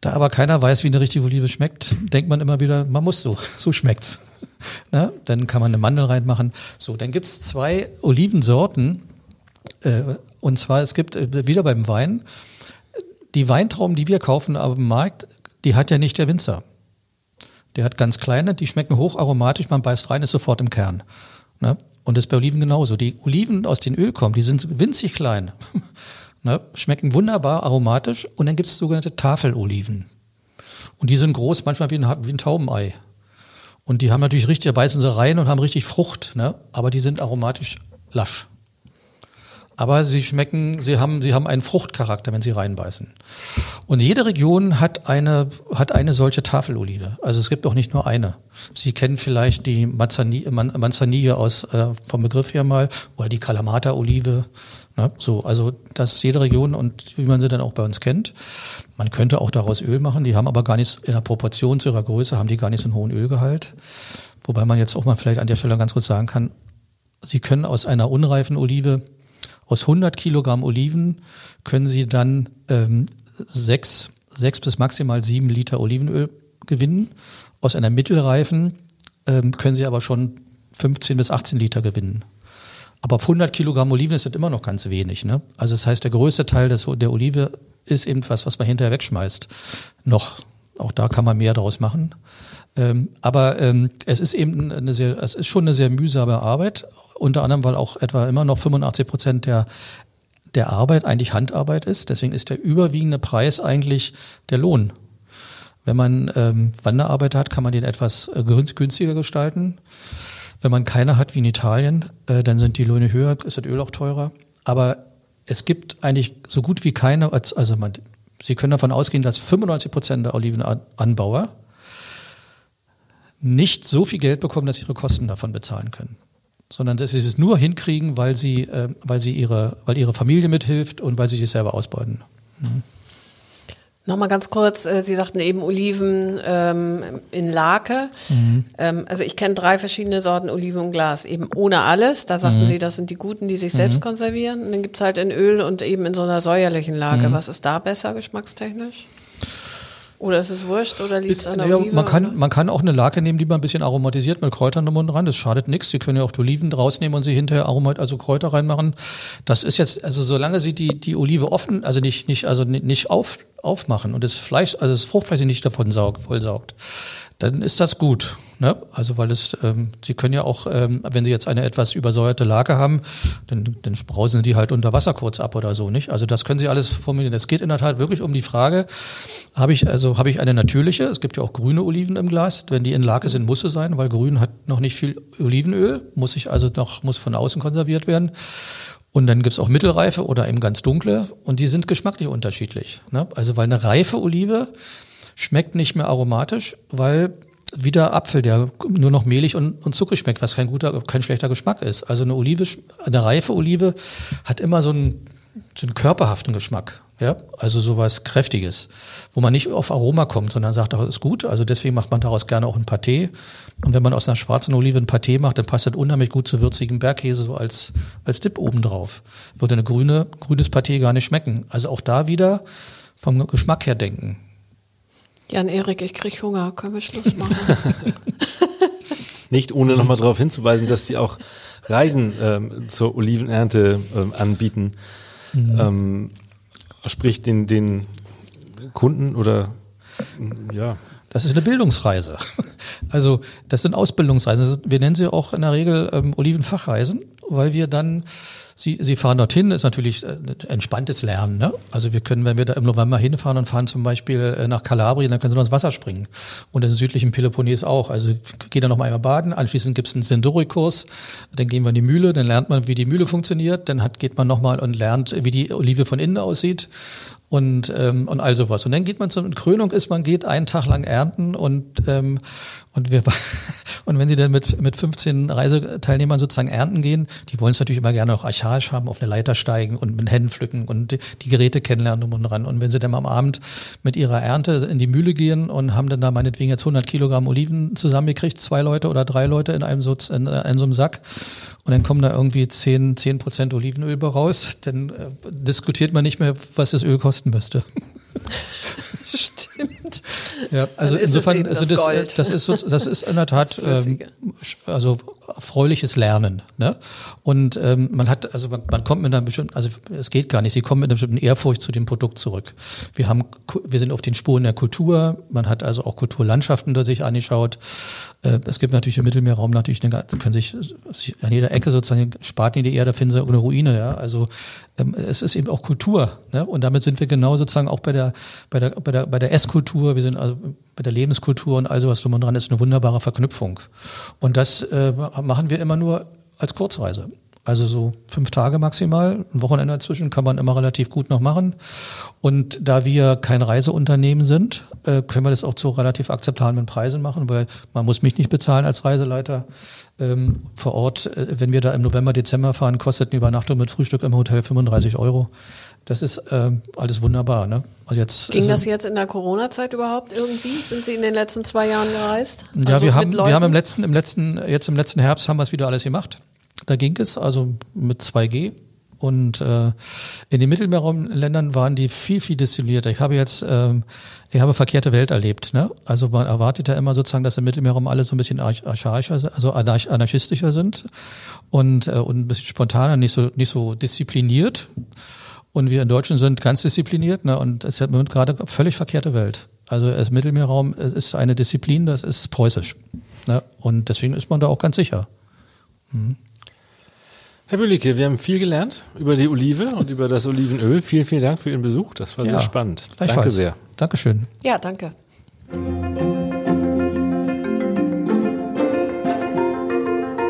Da aber keiner weiß, wie eine richtige Olive schmeckt, denkt man immer wieder, man muss so, so schmeckt's. Na, dann kann man eine Mandel reinmachen. So, dann gibt's zwei Olivensorten. Äh, und zwar, es gibt äh, wieder beim Wein, die Weintrauben, die wir kaufen auf dem Markt, die hat ja nicht der Winzer. Der hat ganz kleine, die schmecken hocharomatisch, man beißt rein, ist sofort im Kern. Ne? Und das ist bei Oliven genauso. Die Oliven, aus den Öl kommen, die sind winzig klein. ne? Schmecken wunderbar aromatisch. Und dann gibt es sogenannte Tafeloliven. Und die sind groß, manchmal wie ein, wie ein Taubenei. Und die haben natürlich richtig, da beißen sie rein und haben richtig Frucht, ne? aber die sind aromatisch lasch. Aber sie schmecken, sie haben, sie haben einen Fruchtcharakter, wenn sie reinbeißen. Und jede Region hat eine, hat eine solche Tafelolive. Also es gibt auch nicht nur eine. Sie kennen vielleicht die Manzanille aus, äh, vom Begriff her mal, oder die Kalamata-Olive. Ne? So, also das ist jede Region und wie man sie dann auch bei uns kennt. Man könnte auch daraus Öl machen, die haben aber gar nichts, in der Proportion zu ihrer Größe haben die gar nicht so einen hohen Ölgehalt. Wobei man jetzt auch mal vielleicht an der Stelle ganz kurz sagen kann, Sie können aus einer unreifen Olive aus 100 Kilogramm Oliven können Sie dann ähm, sechs, sechs bis maximal sieben Liter Olivenöl gewinnen. Aus einer mittelreifen ähm, können Sie aber schon 15 bis 18 Liter gewinnen. Aber auf 100 Kilogramm Oliven ist das immer noch ganz wenig. Ne? Also das heißt, der größte Teil des, der Olive ist eben was, was man hinterher wegschmeißt. Noch. Auch da kann man mehr daraus machen. Ähm, aber ähm, es ist eben eine sehr, es ist schon eine sehr mühsame Arbeit, unter anderem, weil auch etwa immer noch 85 Prozent der, der Arbeit eigentlich Handarbeit ist. Deswegen ist der überwiegende Preis eigentlich der Lohn. Wenn man ähm, Wanderarbeit hat, kann man den etwas äh, günstiger gestalten. Wenn man keine hat, wie in Italien, äh, dann sind die Löhne höher, ist das Öl auch teurer. Aber es gibt eigentlich so gut wie keine, also man, Sie können davon ausgehen, dass 95 Prozent der Olivenanbauer nicht so viel Geld bekommen, dass sie ihre Kosten davon bezahlen können sondern dass sie es nur hinkriegen, weil sie, äh, weil sie ihre, weil ihre Familie mithilft und weil sie sich selber ausbeuten. Mhm. Nochmal ganz kurz, äh, Sie sagten eben Oliven ähm, in Lake. Mhm. Ähm, also ich kenne drei verschiedene Sorten Oliven im Glas, eben ohne alles. Da sagten mhm. Sie, das sind die guten, die sich mhm. selbst konservieren. Und dann gibt's halt in Öl und eben in so einer säuerlichen Lage. Mhm. Was ist da besser geschmackstechnisch? Oder ist es wurscht oder liegt es an der ja, Olive? Man kann, man kann auch eine Lake nehmen, die man ein bisschen aromatisiert mit Kräutern drum und dran. Das schadet nichts. Sie können ja auch die Oliven rausnehmen und sie hinterher aromat, also Kräuter reinmachen. Das ist jetzt, also solange Sie die, die Olive offen, also nicht, nicht, also nicht auf, aufmachen und das Fleisch, also das Fruchtfleisch nicht davon saugt, vollsaugt, dann ist das gut. Ne? Also weil es, ähm, Sie können ja auch, ähm, wenn Sie jetzt eine etwas übersäuerte Lage haben, dann, dann brausen die halt unter Wasser kurz ab oder so, nicht? Also das können Sie alles formulieren. Es geht in der Tat wirklich um die Frage, habe ich, also habe ich eine natürliche, es gibt ja auch grüne Oliven im Glas, wenn die in Lage sind, muss es sein, weil grün hat noch nicht viel Olivenöl, muss ich also noch, muss von außen konserviert werden. Und dann gibt's auch mittelreife oder eben ganz dunkle und die sind geschmacklich unterschiedlich. Ne? Also weil eine reife Olive schmeckt nicht mehr aromatisch, weil wieder Apfel, der nur noch mehlig und, und zuckrig schmeckt, was kein guter, kein schlechter Geschmack ist. Also eine Olive, eine reife Olive hat immer so einen, so einen körperhaften Geschmack. Ja, also sowas Kräftiges, wo man nicht auf Aroma kommt, sondern sagt, das ist gut. Also deswegen macht man daraus gerne auch ein Pâté. Und wenn man aus einer schwarzen Olive ein Pâté macht, dann passt das unheimlich gut zu würzigen Bergkäse so als, als Dip obendrauf. Würde eine grüne, grünes Pâté gar nicht schmecken. Also auch da wieder vom Geschmack her denken. Jan-Erik, ich krieg Hunger. Können wir Schluss machen? Nicht ohne nochmal darauf hinzuweisen, dass sie auch Reisen ähm, zur Olivenernte ähm, anbieten. Mhm. Ähm, sprich den, den Kunden oder ja. Das ist eine Bildungsreise. Also das sind Ausbildungsreisen. Wir nennen sie auch in der Regel ähm, Olivenfachreisen, weil wir dann Sie, Sie fahren dorthin, ist natürlich äh, entspanntes Lernen. Ne? Also wir können, wenn wir da im November hinfahren und fahren zum Beispiel äh, nach Kalabrien, dann können Sie noch ins Wasser springen. Und im südlichen Peloponnes auch. Also geht da noch mal einmal baden, anschließend gibt es einen Sendori-Kurs, dann gehen wir in die Mühle, dann lernt man, wie die Mühle funktioniert, dann hat, geht man noch mal und lernt, wie die Olive von innen aussieht und, ähm, und all sowas. Und dann geht man zur Krönung ist, man geht einen Tag lang ernten und, ähm, und wir und wenn sie dann mit, mit 15 Reiseteilnehmern sozusagen ernten gehen, die wollen es natürlich immer gerne auch archaisch haben, auf eine Leiter steigen und mit Händen pflücken und die, die Geräte kennenlernen um und dran. Und wenn sie dann am Abend mit ihrer Ernte in die Mühle gehen und haben dann da meinetwegen jetzt 100 Kilogramm Oliven zusammengekriegt, zwei Leute oder drei Leute in einem so, in, in so einem Sack und dann kommen da irgendwie 10, 10 Prozent Olivenöl raus, dann äh, diskutiert man nicht mehr, was das Öl kosten müsste. Stimmt. Ja, also insofern, also das, das, ist so, das ist in der Tat ähm, also erfreuliches Lernen. Ne? Und ähm, man hat, also man, man kommt mit einer bestimmten, also es geht gar nicht, sie kommen mit einer bestimmten Ehrfurcht zu dem Produkt zurück. Wir haben, wir sind auf den Spuren der Kultur, man hat also auch Kulturlandschaften die sich angeschaut. Äh, es gibt natürlich im Mittelmeerraum natürlich, eine, können sich an jeder Ecke sozusagen Spaten in die Erde finden sie eine Ruine. Ja? Also ähm, es ist eben auch Kultur. Ne? Und damit sind wir genau sozusagen auch bei der, bei der, bei der, bei der Esskultur, wir sind also bei der Lebenskultur und all sowas drum und dran, ist eine wunderbare Verknüpfung. Und das äh, machen wir immer nur als Kurzreise. Also so fünf Tage maximal, ein Wochenende dazwischen kann man immer relativ gut noch machen. Und da wir kein Reiseunternehmen sind, äh, können wir das auch zu relativ akzeptablen Preisen machen, weil man muss mich nicht bezahlen als Reiseleiter ähm, vor Ort. Äh, wenn wir da im November, Dezember fahren, kostet eine Übernachtung mit Frühstück im Hotel 35 Euro. Das ist äh, alles wunderbar. Ne? Und jetzt, Ging das jetzt in der Corona-Zeit überhaupt irgendwie? Sind Sie in den letzten zwei Jahren gereist? Ja, also wir haben, wir haben im letzten, im letzten, jetzt im letzten Herbst haben wir es wieder alles gemacht. Da ging es, also mit 2G. Und äh, in den Mittelmeerländern waren die viel, viel destillierter. Ich habe jetzt, ähm, ich habe verkehrte Welt erlebt. Ne? Also man erwartet ja immer sozusagen, dass im Mittelmeerraum alle so ein bisschen archaischer, also anarchistischer sind und, äh, und ein bisschen spontaner, nicht so, nicht so diszipliniert. Und wir in Deutschen sind ganz diszipliniert. Ne? Und es ist ja gerade völlig verkehrte Welt. Also das Mittelmeerraum ist eine Disziplin, das ist preußisch. Ne? Und deswegen ist man da auch ganz sicher. Mhm. Herr Büllicke, wir haben viel gelernt über die Olive und über das Olivenöl. Vielen, vielen Dank für Ihren Besuch. Das war ja, sehr spannend. Danke sehr. Dankeschön. Ja, danke.